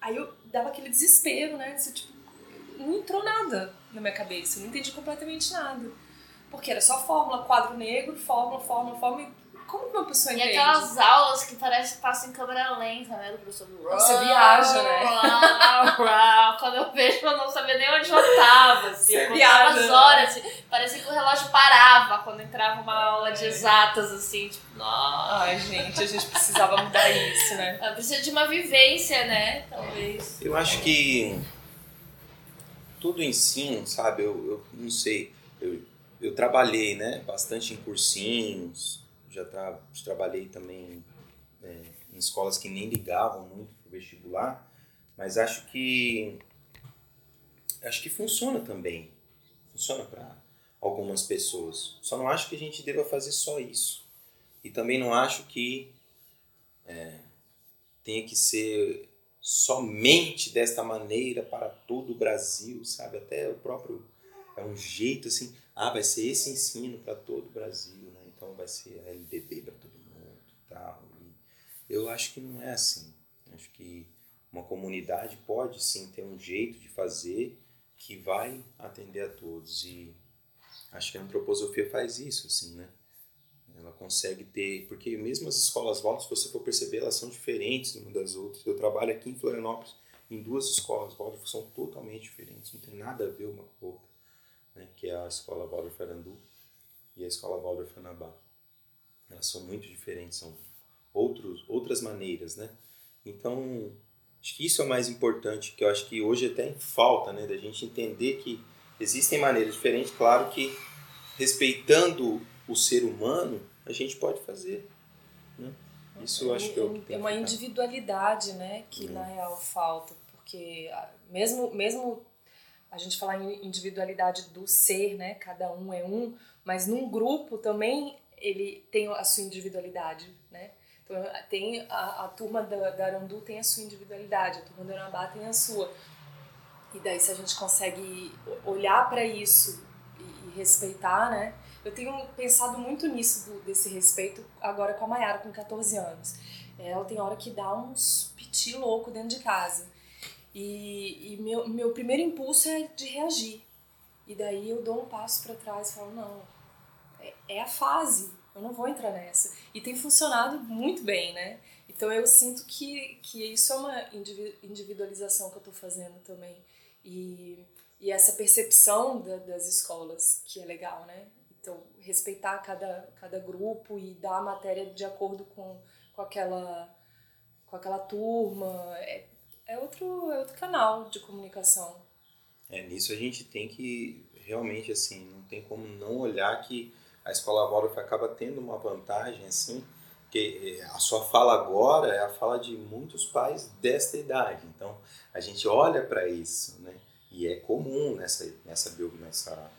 Aí eu dava aquele desespero, né? Disse, tipo, não entrou nada na minha cabeça, eu não entendi completamente nada. Porque era só fórmula, quadro negro, fórmula, fórmula, fórmula. Como que uma pessoa E entende? aquelas aulas que parece que passam em câmera lenta, né? Do professor. Você viaja, né? Quando eu vejo, eu não sabia nem onde eu tava. Assim. Você eu contava viaja, as né? horas, assim, parecia que o relógio parava quando entrava uma aula de exatas, assim, tipo, nossa. Ai, gente, a gente precisava mudar isso, né? Precisa de uma vivência, né? Talvez. Eu acho que tudo ensino, sabe? Eu, eu não sei. Eu, eu trabalhei, né? Bastante em cursinhos. Já tra trabalhei também é, em escolas que nem ligavam muito pro vestibular. Mas acho que acho que funciona também. Funciona para algumas pessoas. Só não acho que a gente deva fazer só isso. E também não acho que é, tenha que ser somente desta maneira para todo o Brasil, sabe? Até o próprio é um jeito assim, ah, vai ser esse ensino para todo o Brasil? Então vai ser a LDB para todo mundo, tal. E eu acho que não é assim. Acho que uma comunidade pode sim ter um jeito de fazer que vai atender a todos e acho que a antroposofia faz isso, assim, né? Ela consegue ter, porque mesmo as escolas voltas, se você for perceber, elas são diferentes uma das outras. Eu trabalho aqui em Florianópolis em duas escolas que são totalmente diferentes, não tem nada a ver uma com a outra, né? Que é a escola Waldorf Arandu e a escola Waldorf Anabá. Elas são muito diferentes, são outros, outras maneiras, né? Então, acho que isso é o mais importante, que eu acho que hoje até falta, né? Da gente entender que existem maneiras diferentes, claro que respeitando o ser humano, a gente pode fazer. Né? Isso eu acho que é o que tem É uma que individualidade, né, que Hum. na real falta, porque ah, mesmo mesmo a gente falar em individualidade do ser, né, cada um é um, mas num grupo também ele tem a sua individualidade, né? Então tem a, a turma da, da Arandu tem a sua individualidade, a turma da Anabá tem a sua. E daí se a gente consegue olhar para isso e, e respeitar, né? Eu tenho pensado muito nisso, do- desse respeito, agora com a Mayara, com 14 anos. Ela tem hora que dá uns piti louco dentro de casa. E, e meu, meu primeiro impulso é de reagir. E daí eu dou um passo para trás e falo, não, é, a fase, eu não vou entrar nessa. E tem funcionado muito bem, né? Então eu sinto que, que isso é uma indivi- individualização que eu estou fazendo também. E, e essa percepção da- das escolas, que é legal, né? Então, respeitar cada, cada grupo e dar a matéria de acordo com, com, aquela, com aquela turma. É, é, outro, é outro canal de comunicação. É, nisso a gente tem que realmente assim, não tem como não olhar que a escola Waldorf acaba tendo uma vantagem assim, que eh, a sua fala agora é a fala de muitos pais desta idade. Então, a gente olha para isso, né? E é comum nessa nessa nessa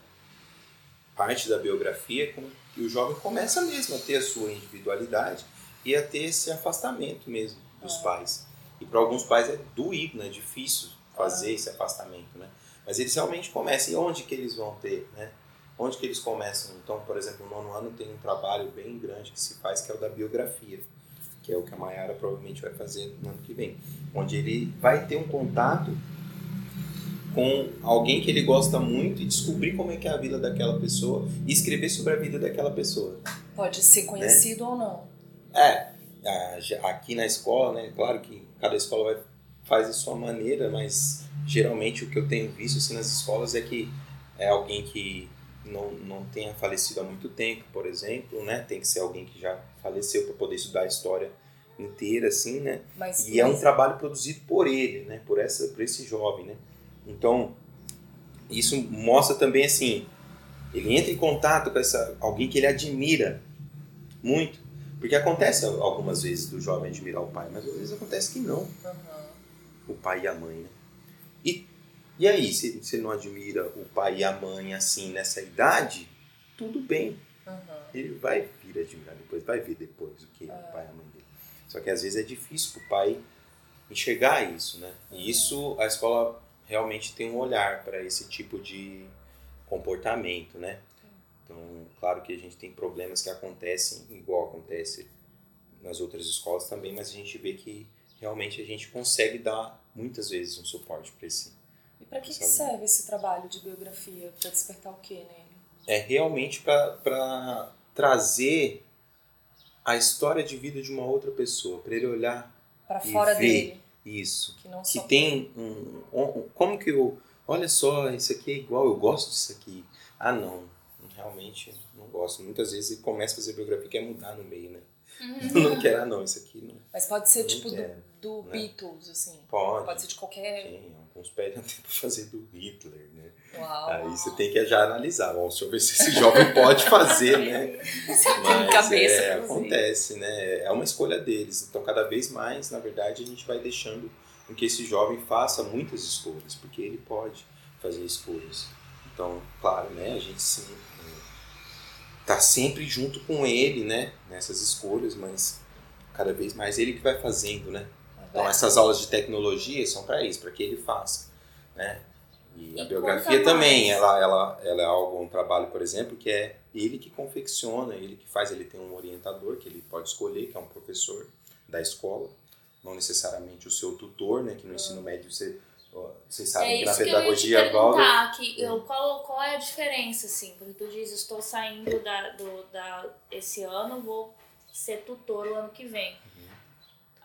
parte da biografia que o jovem começa mesmo a ter a sua individualidade e a ter esse afastamento mesmo dos É. pais. E para alguns pais é doído, né? É difícil fazer esse afastamento, né? Mas eles realmente começam. E onde que eles vão ter, né? Onde que eles começam? Então, por exemplo, no nono ano tem um trabalho bem grande que se faz, que é o da biografia, que é o que a Mayara provavelmente vai fazer no ano que vem. Onde ele vai ter um contato com alguém que ele gosta muito e descobrir como é que é a vida daquela pessoa e escrever sobre a vida daquela pessoa. Pode ser conhecido ou não. É, aqui na escola, né? Claro que cada escola vai, faz de sua maneira, mas geralmente o que eu tenho visto assim, nas escolas é que é alguém que não, não tenha falecido há muito tempo, por exemplo, né? Tem que ser alguém que já faleceu para poder estudar a história inteira, assim, né? Mas, E é um mas- trabalho produzido por ele, né? Por, essa, por esse jovem, né? Então, isso mostra também, assim, ele entra em contato com essa, alguém que ele admira muito. Porque acontece algumas vezes do jovem admirar o pai, mas às vezes acontece que não, Aham. o pai e a mãe, né? E, e aí, se você não admira o pai e a mãe, assim, nessa idade, tudo bem. Aham. Ele vai vir admirar depois, vai ver depois o que é o pai e a mãe dele. Só que às vezes é difícil para o pai enxergar isso, né? E isso a escola realmente tem um olhar para esse tipo de comportamento, né? Então, claro que a gente tem problemas que acontecem igual acontece nas outras escolas também, mas a gente vê que realmente a gente consegue dar muitas vezes um suporte para esse. E para que, que serve esse trabalho de biografia? Para despertar o quê nele? É realmente para trazer a história de vida de uma outra pessoa, para ele olhar para fora dele. Isso. Que, não Que tem um, um- Como que eu. Olha só, isso aqui é igual, eu gosto disso aqui. Ah, não. Realmente não gosto. Muitas vezes ele começa a fazer biografia e quer mudar no meio, né? não quer, ah, não, isso aqui não. Mas pode ser Não tipo do, quero, do né? Beatles, assim. Pode. Pode ser de qualquer. Tem, alguns pedem até pra fazer do Hitler, né? Uau. Aí você tem que já analisar. Ó, deixa eu ver se esse jovem pode fazer, né? Mas cabeça é, acontece, né? É uma escolha deles. Então, cada vez mais, na verdade, a gente vai deixando que esse jovem faça muitas escolhas, porque ele pode fazer escolhas. Então, claro, né? A gente sim, tá sempre junto com ele, né? Nessas escolhas, mas cada vez mais ele que vai fazendo, né? Então, essas aulas de tecnologia são para isso, para que ele faça, né? E, a E biografia conta também, mais. ela, ela, ela é algo, um trabalho, por exemplo, que é ele que confecciona, ele que faz, ele tem um orientador que ele pode escolher, que é um professor da escola, não necessariamente o seu tutor, né? Que no ensino médio você, vocês sabem É que na isso que eu pedagogia perguntar, que eu, qual, qual é a diferença, assim? Porque tu diz, estou saindo da, do, da, esse ano, vou ser tutor o ano que vem.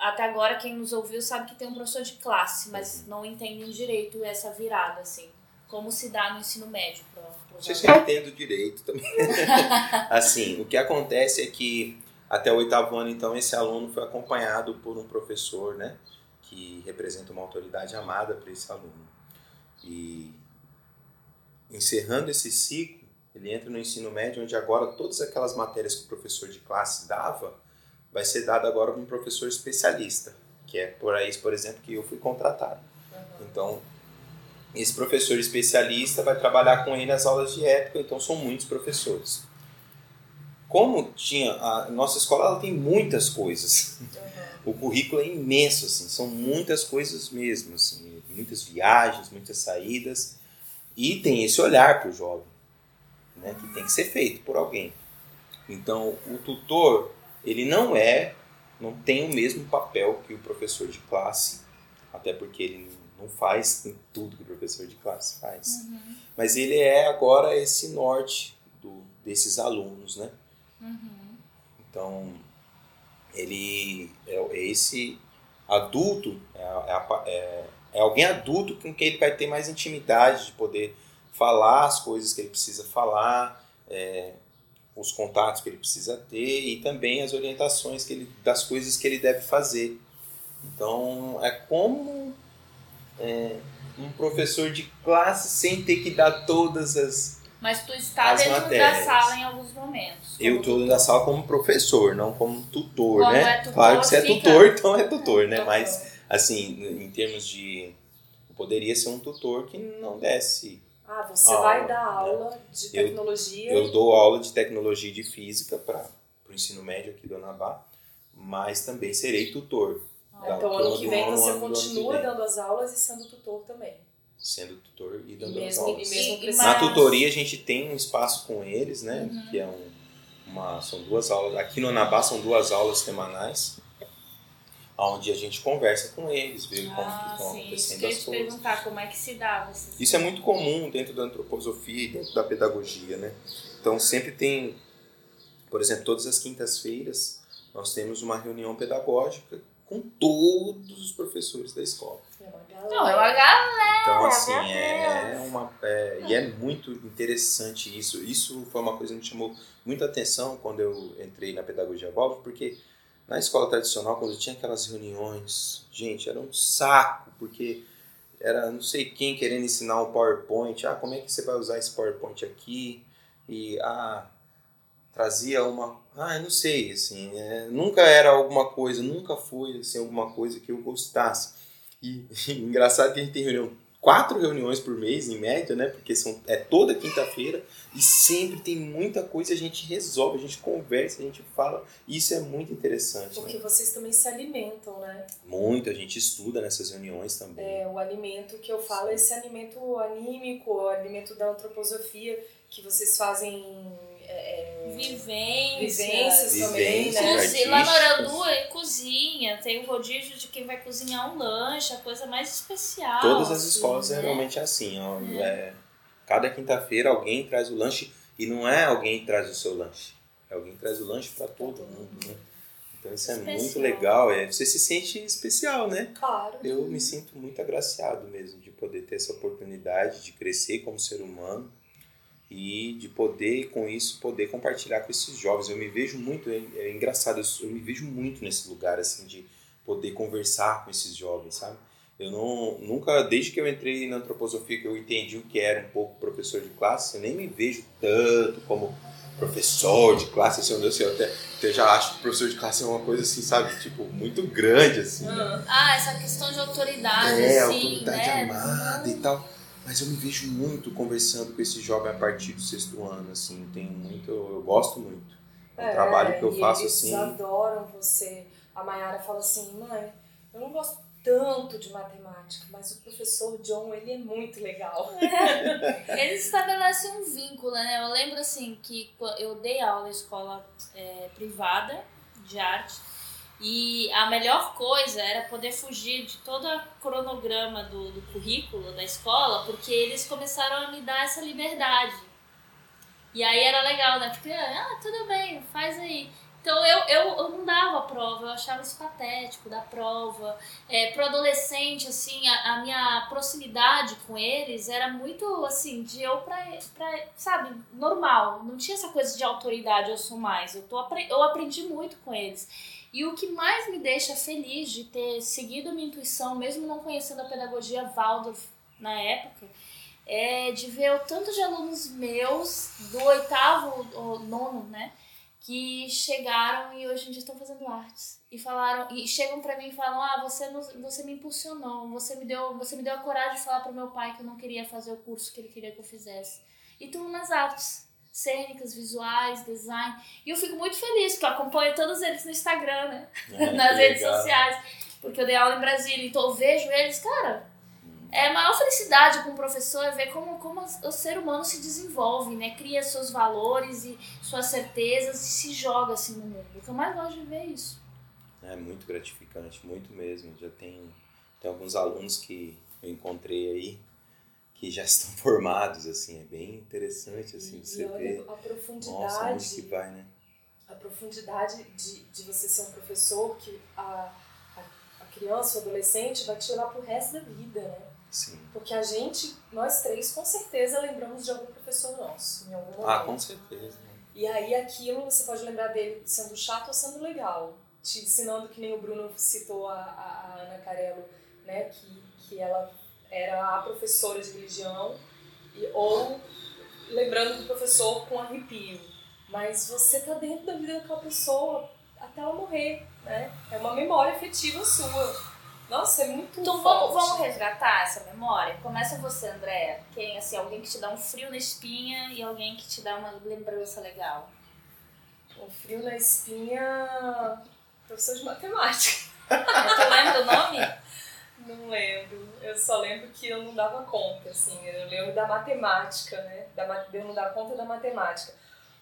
Uhum. Até agora, quem nos ouviu sabe que tem um professor de classe, Uhum. mas não entendem direito essa virada, assim. Como se dá no ensino médio Não sei se eu entendo direito também. assim, o que acontece é que até o oitavo ano, então, esse aluno foi acompanhado por um professor, né? Que representa uma autoridade amada para esse aluno. E encerrando esse ciclo, ele entra no ensino médio, onde agora todas aquelas matérias que o professor de classe dava, vai ser dado agora com um professor especialista, que é por aí, por exemplo, que eu fui contratado. Então, esse professor especialista vai trabalhar com ele as aulas de ética, então são muitos professores. Como tinha a nossa escola, ela tem muitas coisas. O currículo é imenso, assim, são muitas coisas mesmo, assim, muitas viagens, muitas saídas, e tem esse olhar para o jovem, né, que tem que ser feito por alguém. Então, o tutor, ele não é, não tem o mesmo papel que o professor de classe, até porque ele não faz tudo que o professor de classe faz. Mas ele é agora esse norte do, desses alunos, né? Então, ele é, é esse adulto, é, é é- é alguém adulto com quem ele vai ter mais intimidade de poder falar as coisas que ele precisa falar, é, os contatos que ele precisa ter e também as orientações que ele, das coisas que ele deve fazer. Então, é como é, um professor de classe sem ter que dar todas as. Mas tu está As dentro matérias. da sala em alguns momentos. Eu como estou tutor. na sala como professor, não como tutor, Quando né? é tutor, claro que você é fica- tutor, então é tutor, né? Tutor. Mas, assim, em termos de. Poderia ser um tutor que não desse. Ah, você Aula, vai dar né? aula de Eu- tecnologia. Eu dou aula de tecnologia e de física para o ensino médio aqui do Anabá, mas também serei tutor. da Então, turma ano que vem você continua dando as aulas e sendo tutor também. Sendo tutor e E dando as mesmo, aulas. e mesmo E- e. Na Mas- tutoria a gente tem um espaço com eles, né? Uhum. Que é um, uma, são duas aulas. Aqui no Anabá são duas aulas semanais, onde a gente conversa com eles, vê como que Ah, estão sim. Isso acontecendo que eu ia as te coisas. perguntar, como é que se dava Isso é muito comum dentro da antroposofia e dentro da pedagogia, né? Então sempre tem, por exemplo, todas as quintas-feiras nós temos uma reunião pedagógica com todos os professores da escola. É uma Não, eu galera. agarro. Então, Ah, assim, meu é uma. é- e é muito interessante isso. Isso foi uma coisa que me chamou muita atenção quando eu entrei na pedagogia Waldorf, porque na escola tradicional, quando tinha aquelas reuniões, gente, era um saco, porque era não sei quem querendo ensinar um PowerPoint. Ah, como é que você vai usar esse PowerPoint aqui? E, ah, trazia uma. Ah, não sei, assim, é, nunca era alguma coisa, nunca foi assim, alguma coisa que eu gostasse. E engraçado que a gente tem reunião, quatro reuniões por mês, em média, né? Porque são, é toda quinta-feira e sempre tem muita coisa, a gente resolve, a gente conversa, a gente fala. E isso é muito interessante. Porque Né? vocês também se alimentam, né? Muito, a gente estuda nessas reuniões também. É, o alimento que eu falo é esse alimento anímico, o alimento da antroposofia, que vocês fazem é, é, Vivências. vivências também, né? Cozi- Lá no artísticas. Arandu é cozinha, tem o rodízio de quem vai cozinhar um lanche, a coisa mais especial. Todas as assim, escolas né? é realmente assim, ó, é, cada quinta-feira alguém traz o lanche e não é alguém que traz o seu lanche, é alguém que traz o lanche para todo mundo, né? Então isso é Especial. muito legal, é, você se sente especial, né? Claro. Eu me sinto muito agraciado mesmo de poder ter essa oportunidade de crescer como ser humano e de poder, com isso, poder compartilhar com esses jovens. Eu me vejo muito, é, é engraçado, eu, eu me vejo muito nesse lugar, assim, de poder conversar com esses jovens, sabe? Eu não, nunca, desde que eu entrei na antroposofia, que eu entendi o que era um pouco professor de classe, eu nem me vejo tanto como professor de classe, assim, eu, sei, eu até, até já acho que professor de classe é uma coisa assim, sabe, tipo, muito grande, assim. né? Ah, essa questão de autoridade, É, assim, autoridade né? amada e tal. Mas eu me vejo muito conversando com esse jovem a partir do sexto ano, assim, tenho muito, eu gosto muito. O É, trabalho que eu e faço, eles assim, adoram você. A Mayara fala assim, mãe, eu não gosto tanto de matemática, mas o professor John, ele é muito legal. Eles estabelecem um vínculo, né? Eu lembro assim que qu- eu dei aula em escola é, privada de arte e a melhor coisa era poder fugir de todo o cronograma do, do currículo da escola, porque eles começaram a me dar essa liberdade. E aí era legal, né? Porque, ah, tudo bem, faz aí. Então eu, eu, eu não dava prova, eu achava isso patético da prova. É, pro adolescente, assim, a, a minha proximidade com eles era muito, assim, de eu pra, pra, sabe, normal. Não tinha essa coisa de autoridade, eu sou mais. Eu, tô, eu aprendi muito com eles. E o que mais me deixa feliz de ter seguido minha intuição, mesmo não conhecendo a pedagogia Waldorf na época, é de ver o tanto de alunos meus, do oitavo ou nono, né? que chegaram e hoje em dia estão fazendo artes e falaram e chegam pra mim e falam ah você nos- você me impulsionou você me deu você me deu a coragem de falar pro meu pai que eu não queria fazer o curso que ele queria que eu fizesse e estão nas artes cênicas visuais design e eu fico muito feliz porque eu acompanho todos eles no Instagram né né, nas redes legal. sociais porque eu dei aula em Brasília então eu vejo eles cara é a maior felicidade com o professor é ver como, como o ser humano se desenvolve, né? Cria seus valores e suas certezas e se joga assim no mundo. O que eu mais gosto de ver é isso. É muito gratificante, muito mesmo. Já tem, tem alguns alunos que eu encontrei aí que já estão formados, assim, é bem interessante, assim, você vê. a Nossa, profundidade, onde que vai, né? a profundidade de, de você ser um professor que a, a, a criança, o adolescente vai te levar pro resto da vida, né? Sim. Porque a gente, nós três, com certeza lembramos de algum professor nosso, em algum momento. Ah, com certeza. E aí aquilo você pode lembrar dele sendo chato ou sendo legal. Te ensinando que nem o Bruno citou a, a, a Ana Carello, né? Que, que ela era a professora de religião, e, ou lembrando do professor com arrepio. Mas você tá dentro da vida daquela pessoa até ela morrer, né? É uma memória afetiva sua. Nossa, é muito Então forte. vamos, vamos resgatar essa memória? Começa você, Andréa. Quem, assim, alguém que te dá um frio na espinha e alguém que te dá uma lembrança legal. O frio na espinha... Professor de matemática. tu lembra o nome? Não lembro. Eu só lembro que eu não dava conta, assim. Eu lembro da matemática, né? Da, de eu não dar conta da matemática.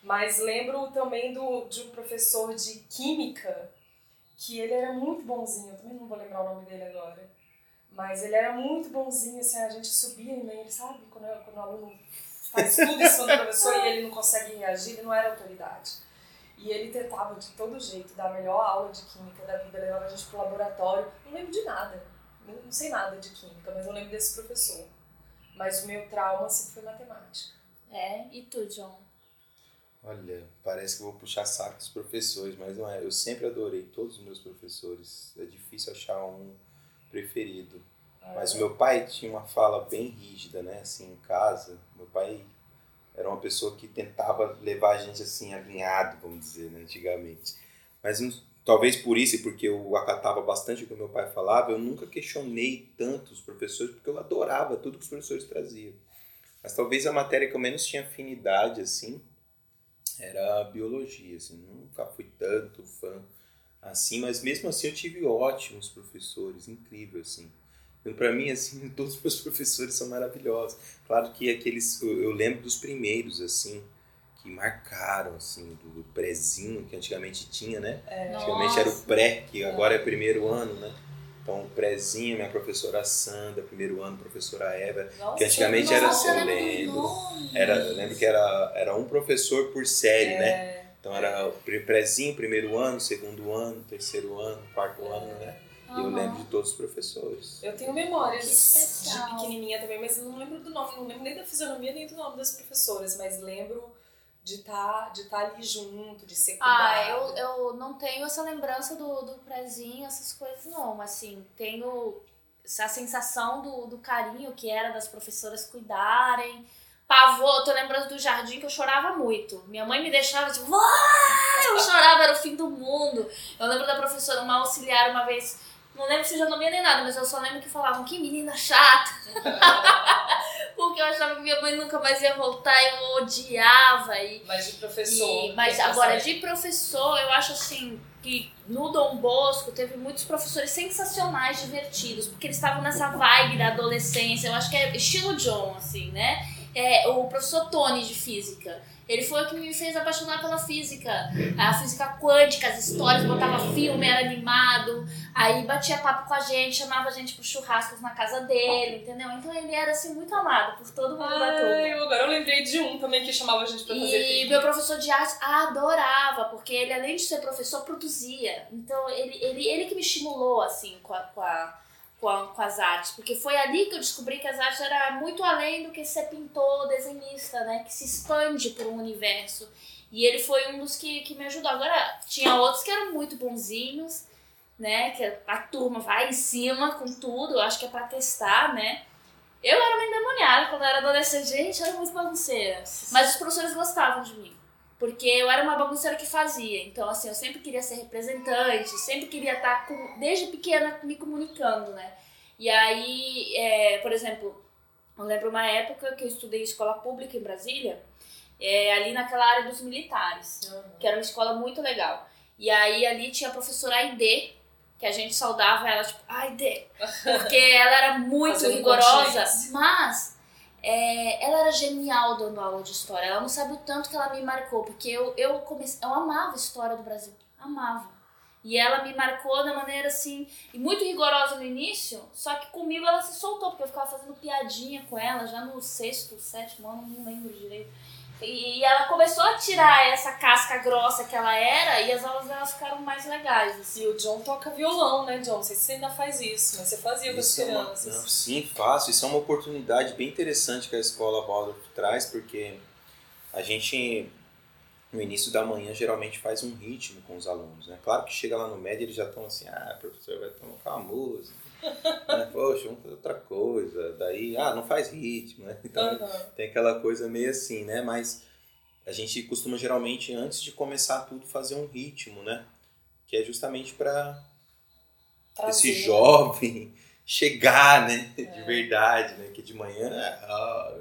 Mas lembro também do, de um professor de química, que ele era muito bonzinho. Eu também não vou lembrar o nome dele agora. Mas ele era muito bonzinho, assim, a gente subia nele, sabe? Quando, quando o aluno faz tudo em cima do professor e ele não consegue reagir, ele não era autoridade. E ele tentava de todo jeito dar a melhor aula de química da vida, levava a gente pro laboratório. Não lembro de nada. Não, não sei nada de química, mas eu lembro desse professor. Mas o meu trauma sempre foi matemática. É, e tu, John? Olha, parece que eu vou puxar saco dos professores, mas não é. Eu sempre adorei todos os meus professores. É difícil achar um preferido. Mas o meu pai tinha uma fala bem rígida, né? Assim, em casa. Meu pai era uma pessoa que tentava levar a gente assim, alinhado, vamos dizer, né? antigamente. Mas não- talvez por isso e porque eu acatava bastante o que meu pai falava, eu nunca questionei tanto os professores, porque eu adorava tudo que os professores traziam. Mas talvez a matéria que eu menos tinha afinidade, assim, era a biologia, assim, nunca fui tanto fã assim, mas mesmo assim eu tive ótimos professores, incrível, assim. Então, para mim, assim, todos os meus professores são maravilhosos. Claro que aqueles, eu lembro dos primeiros, assim, que marcaram, assim, do, prézinho que antigamente tinha, né? É, Antigamente era o Nossa. pré, que agora é primeiro ano, né? Então, o prézinho, minha professora Sandra, primeiro ano, professora Eva, nossa, que antigamente era Nossa, assim, eu lembro do lembro. Era, eu lembro que era, era um professor por série, né? é, Então Então era prézinho, primeiro ano, segundo ano, terceiro ano, quarto ano, né? E eu lembro de todos os professores. Eu tenho memórias de pequenininha também, mas eu não lembro do nome, não lembro nem da fisionomia nem do nome das professoras, mas lembro de estar tá, de tá ali junto, de ser cuidado. Ah, eu, eu não tenho essa lembrança do, do prezinho, essas coisas não, mas assim, tenho a sensação do, do carinho que era das professoras cuidarem. Pavor, tô lembrando do jardim que eu chorava muito. Minha mãe me deixava tipo, eu chorava, era o fim do mundo. Eu lembro da professora, uma auxiliar, uma vez não lembro se já não nem nada, mas eu só lembro que falavam que menina chata. Porque eu achava que minha mãe nunca mais ia voltar, eu odiava. E, mas de professor. E, mas agora, de professor, eu acho assim que no Dom Bosco teve muitos professores sensacionais, divertidos, porque eles estavam nessa vibe da adolescência. Eu acho que é estilo John, assim, né? É, o professor Tony de física ele foi o que me fez apaixonar pela física. A física quântica, as histórias, botava filme, era animado. Aí batia papo com a gente, chamava a gente pro churrascos na casa dele, entendeu? Então ele era assim muito amado por todo mundo Ai, da turma. Eu, agora eu lembrei de um também que chamava a gente pra fazer E meu professor de arte adorava, porque ele além de ser professor, produzia. Então ele, ele, ele que me estimulou assim com a, com a com, a, com, as artes, porque foi ali que eu descobri que as artes era muito além do que ser pintor, desenhista, né? Que se expande por um universo. E ele foi um dos que, que me ajudou. Agora, tinha outros que eram muito bonzinhos, né? Que a turma vai em cima com tudo, eu acho que é pra testar, né? Eu era uma endemoniada quando eu era adolescente, gente, eu era muito bagunceira. Mas os professores gostavam de mim. Porque eu era uma bagunceira que fazia. Então, assim, eu sempre queria ser representante, sempre queria estar, com, desde pequena, me comunicando, né? E aí, é, por exemplo, eu lembro uma época que eu estudei escola pública em Brasília, é, ali naquela área dos militares, uhum. que era uma escola muito legal. E aí ali tinha a professora Aide, que a gente saudava ela, tipo, Aide, porque ela era muito rigorosa, mas é, ela era genial dando aula de história. Ela não sabe o tanto que ela me marcou, porque eu, eu, comecei, eu amava a história do Brasil. Amava. E ela me marcou da maneira assim, muito rigorosa no início, só que comigo ela se soltou, porque eu ficava fazendo piadinha com ela já no sexto, sétimo ano, não lembro direito. E ela começou a tirar essa casca grossa que ela era e as aulas dela ficaram mais legais. Assim. E o John toca violão, né, John? Não sei se você ainda faz isso, mas você fazia com as crianças. É uma, não, sim, faço. Isso é uma oportunidade bem interessante que a escola Waldorf traz, porque a gente, no início da manhã, geralmente faz um ritmo com os alunos. Né? Claro que chega lá no médio eles já estão assim, ah, professor vai tocar uma música. Né? Poxa, vamos fazer outra coisa. Daí, ah, não faz ritmo, né? Então uhum. tem aquela coisa meio assim, né? Mas a gente costuma geralmente, antes de começar tudo, fazer um ritmo, né? Que é justamente para esse jovem chegar, né? É. De verdade, né? Que de manhã. Ah,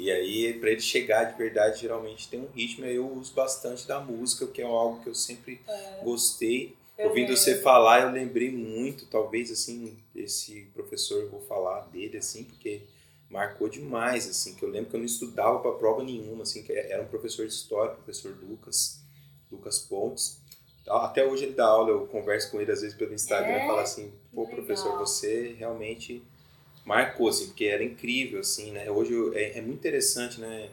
e aí, para ele chegar de verdade, geralmente tem um ritmo. Aí eu uso bastante da música, que é algo que eu sempre é. gostei. Eu Ouvindo você falar, eu lembrei muito, talvez, assim, esse professor, eu vou falar dele, assim, porque marcou demais, assim, que eu lembro que eu não estudava para prova nenhuma, assim, que era um professor de história, professor Lucas, Lucas Pontes. Até hoje ele dá aula, eu converso com ele às vezes pelo Instagram é? e falo assim, pô, professor, você realmente marcou, assim, porque era incrível, assim, né? Hoje é, é muito interessante, né?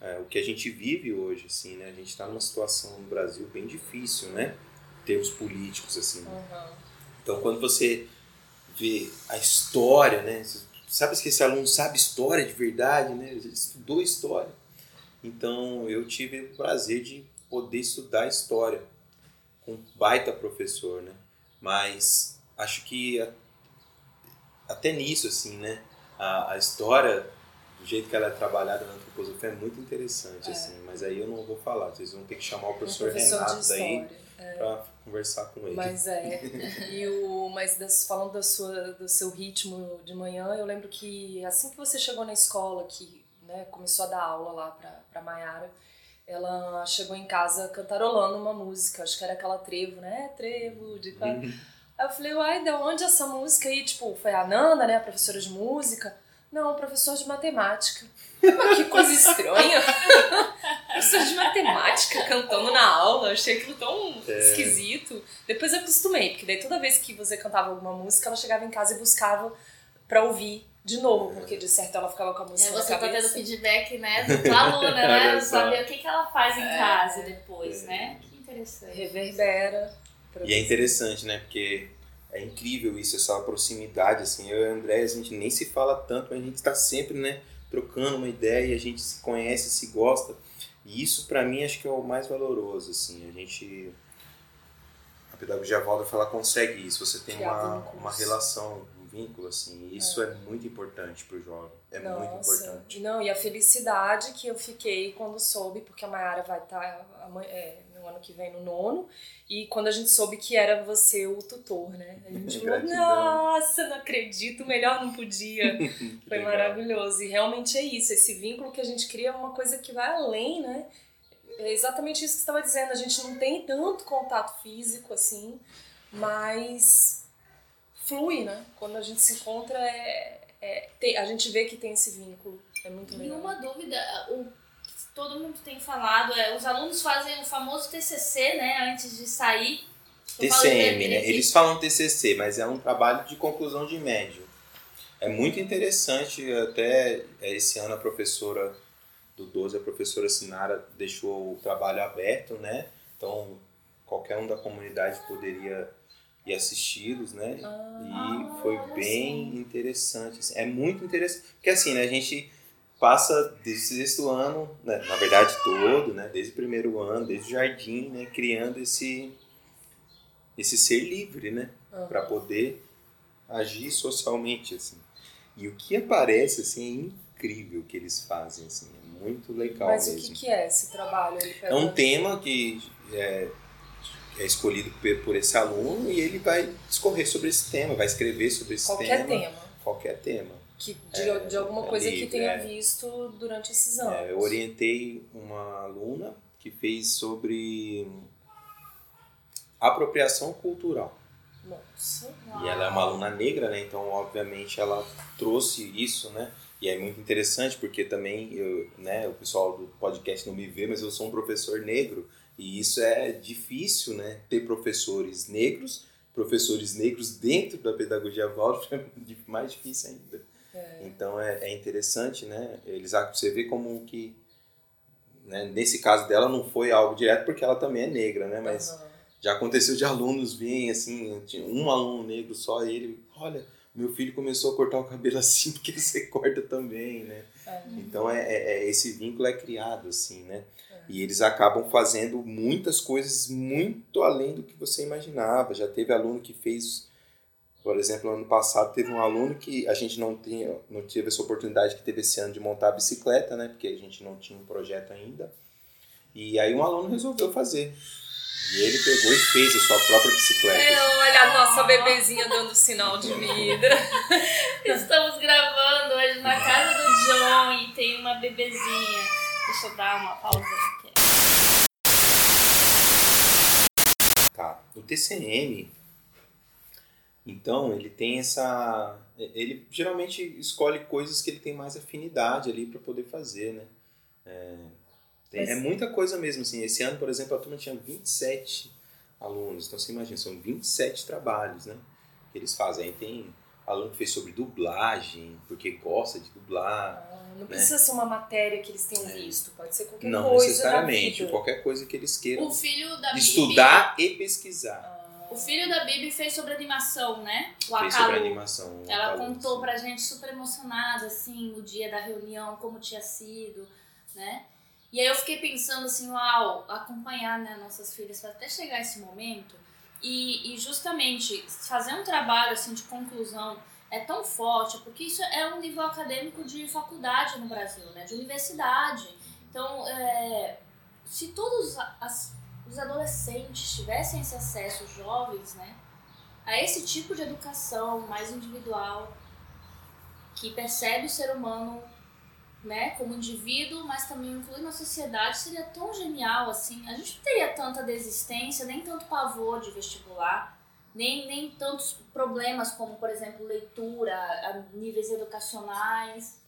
É, o que a gente vive hoje, assim, né? A gente está numa situação no Brasil bem difícil, né? Termos políticos, assim. Uhum. Então, quando você vê a história, né? Sabe que esse aluno sabe história de verdade, né? Ele estudou história. Então, eu tive o prazer de poder estudar história com um baita professor, né? Mas acho que até nisso, assim, né? A, a história do jeito que ela é trabalhada na antroposofia é muito interessante, é. assim, mas aí eu não vou falar, vocês vão ter que chamar o professor, o professor Renato aí é. para conversar com ele. Mas é. E o, mas das, falando da sua, do seu ritmo de manhã, eu lembro que assim que você chegou na escola, que né, começou a dar aula lá para Maiara, ela chegou em casa cantarolando uma música, acho que era aquela trevo, né? Trevo de uhum. Aí eu falei, uai, de onde essa música aí? Tipo, foi a Nanda, né, a professora de música. Não, professor de matemática. Mas que coisa estranha. professor de matemática cantando na aula. Eu achei aquilo tão é. esquisito. Depois eu acostumei, porque daí toda vez que você cantava alguma música, ela chegava em casa e buscava pra ouvir de novo, porque de certo ela ficava com a música É, na você tá tendo feedback, né, do aluna, né? Saber o que, que ela faz em É. casa depois, É. né? Que interessante. Reverbera. E é interessante, né? Porque é incrível isso, essa proximidade, assim. Eu e o André, a gente nem se fala tanto, mas a gente está sempre, né? Trocando uma ideia, a gente se conhece, se gosta. E isso, para mim, acho que é o mais valoroso, assim. A gente... A pedagogia Waldorf, ela consegue isso. Você tem uma, uma relação, um vínculo, assim. E isso é, muito importante pro jovem. É muito Nossa. importante. Não, e a felicidade que eu fiquei quando soube, porque a Mayara vai estar no ano que vem no nono, e quando a gente soube que era você o tutor, né? A gente falou, nossa, não acredito, melhor não podia. Foi legal. maravilhoso. E realmente é isso, esse vínculo que a gente cria é uma coisa que vai além, né? É exatamente isso que você estava dizendo. A gente não tem tanto contato físico assim, mas flui, né? Quando a gente se encontra, é, é- tem- a gente vê que tem esse vínculo. É muito E legal. uma dúvida, o todo mundo tem falado é, os alunos fazem o famoso TCC, né, antes de sair. TCM, de- né? Eles falam TCC, mas é um trabalho de conclusão de médio. É muito interessante, até esse ano a professora do 12, a professora Sinara, deixou o trabalho aberto, né? Então, qualquer um da comunidade poderia ir assisti-los, né? Ah, e foi olha bem interessante. assim. É muito interessante. Porque assim, né, a gente passa desde o sexto ano, né, na verdade todo, né, desde o primeiro ano, desde o jardim, né, criando esse, esse ser livre, né, Aham. para poder agir socialmente, assim. E o que aparece, assim, é incrível o que eles fazem, assim, é muito legal Mas o mesmo. que, que é esse trabalho? É um tema que é, é escolhido por esse aluno e ele vai discorrer sobre esse tema, vai escrever sobre esse Qualquer tema. tema. Qualquer tema. Que, de, É, de alguma é coisa que tenha é. visto durante esses anos. É, eu orientei uma aluna que fez sobre apropriação cultural. Nossa. E ela é uma aluna negra, né? Então, obviamente, ela trouxe isso, né? E é muito interessante porque também eu, né, o pessoal do podcast não me vê, mas eu sou um professor negro e isso é difícil, né? Ter professores negros, professores negros dentro da pedagogia Waldorf é mais difícil ainda. Então é, é interessante, né? Eles você vê como que né, nesse caso dela não foi algo direto porque ela também é negra, né? Mas Aham. já aconteceu de alunos virem assim, tinha um aluno negro só, ele, olha, meu filho começou a cortar o cabelo assim porque você corta também, né? É. Então é, é- é- esse vínculo é criado assim, né? E eles acabam fazendo muitas coisas muito além do que você imaginava. Já teve aluno que fez, por exemplo, ano passado teve um aluno que a gente não tinha, não teve essa oportunidade que teve esse ano de montar a bicicleta, né? Porque a gente não tinha um projeto ainda. E aí um aluno resolveu fazer. E ele pegou e fez a sua própria bicicleta. É, olha a nossa bebezinha dando sinal de vida. Estamos gravando hoje na casa do John e tem uma bebezinha. Deixa eu dar uma pausa aqui. Tá. O TCM, então, ele tem essa. Ele geralmente escolhe coisas que ele tem mais afinidade ali para poder fazer, né? É, tem- Mas- é muita coisa mesmo, assim. Esse ano, por exemplo, a turma tinha 27 alunos. Então, você imagina, são 27 trabalhos, né? Que eles fazem. Aí tem aluno que fez sobre dublagem, porque gosta de dublar. Não precisa ser uma matéria que eles tenham visto, pode ser qualquer É. Não coisa. necessariamente, Da vida. qualquer coisa que eles queiram O filho da Bibi. estudar e pesquisar. O filho da Bibi fez sobre animação, né? O Fez sobre Akalu. animação. Ela Akalu, contou sim. pra gente super emocionada, assim, no dia da reunião, como tinha sido, né? E aí eu fiquei pensando assim, uau, acompanhar né, nossas filhas até chegar esse momento e, e justamente fazer um trabalho assim de conclusão é tão forte, porque isso é um nível acadêmico de faculdade no Brasil, né? De universidade. Então, é, se todos as- os adolescentes tivessem esse acesso, os jovens, né? A esse tipo de educação mais individual, que percebe o ser humano né, como indivíduo, mas também inclui na sociedade, seria tão genial assim. A gente não teria tanta desistência, nem tanto pavor de vestibular, nem, nem tantos problemas como, por exemplo, leitura, níveis educacionais.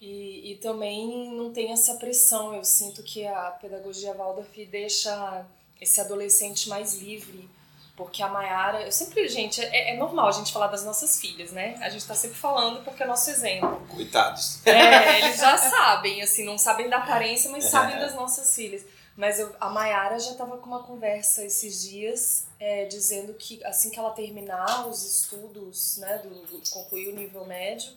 E, e também não tem essa pressão. Eu sinto que a pedagogia Waldorf deixa esse adolescente mais livre Porque a Mayara, eu sempre, gente, é, é, normal a gente falar das nossas filhas, né? A gente tá sempre falando porque é nosso exemplo. Coitados. É, eles já sabem, assim, não sabem da aparência, mas sabem das nossas filhas. Mas eu, a Mayara já tava com uma conversa esses dias, é, dizendo que assim que ela terminar os estudos, né, do, do concluir o nível médio,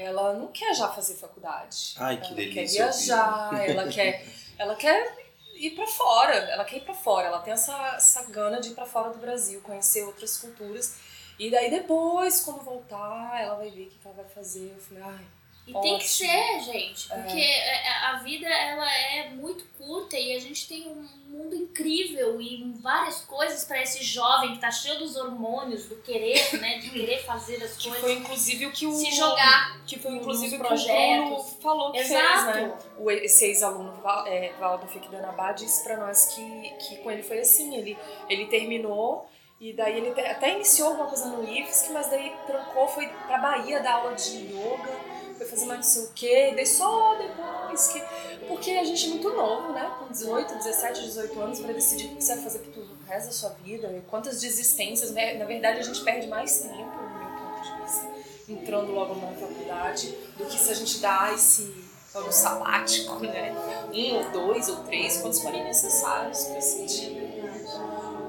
ela não quer já fazer faculdade. Ai, que ela delícia. quer viajar, ela quer, ela quer ir para fora, ela quer ir para fora, ela tem essa, essa gana de ir para fora do Brasil, conhecer outras culturas. E daí depois, quando voltar, ela vai ver o que ela vai fazer. Eu falei, ai, e Ótimo. tem que ser, gente, porque é. a vida ela é muito curta e a gente tem um mundo incrível e várias coisas para esse jovem que tá cheio dos hormônios, do querer, né, de querer fazer as que coisas. Foi inclusive o que o se jogar, que foi inclusive o projeto falou que Exato. fez, né? O esse ex-aluno é, Valdo Fikdanabá disse para nós que que com ele foi assim, ele ele terminou e daí ele até iniciou alguma coisa no IFSC, mas daí trancou, foi pra Bahia dar aula de yoga foi fazer mais não sei o quê, e daí só depois que. Porque a gente é muito novo, né? Com 18, 17, 18 anos, para decidir o que você vai fazer pro resto da sua vida, e quantas desistências. Né? Na verdade, a gente perde mais tempo, no meu ponto de vista, entrando logo na faculdade, do que se a gente dá esse ano sabático, né? Um ou dois ou três, quantos forem necessários para sentir.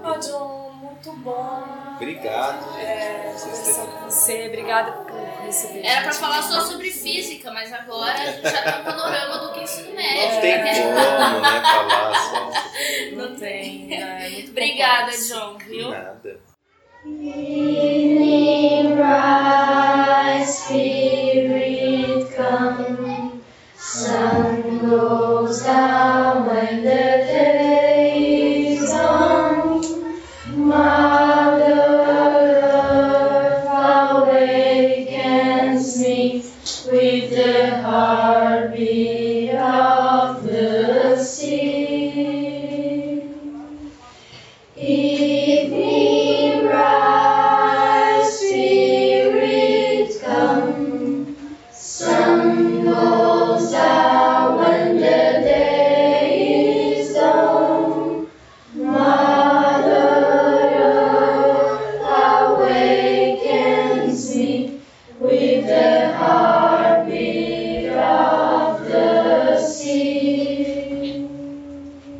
Ah, John, muito bom. Obrigado. É, conversar com você, obrigada por receber. Era pra falar só sobre física, mas agora a gente já tem um panorama do que é ensino médio. Não tem como, né, falar só. Não tem, né? É muito Obrigada. John, viu? Nada. Spirit come, sun goes down when the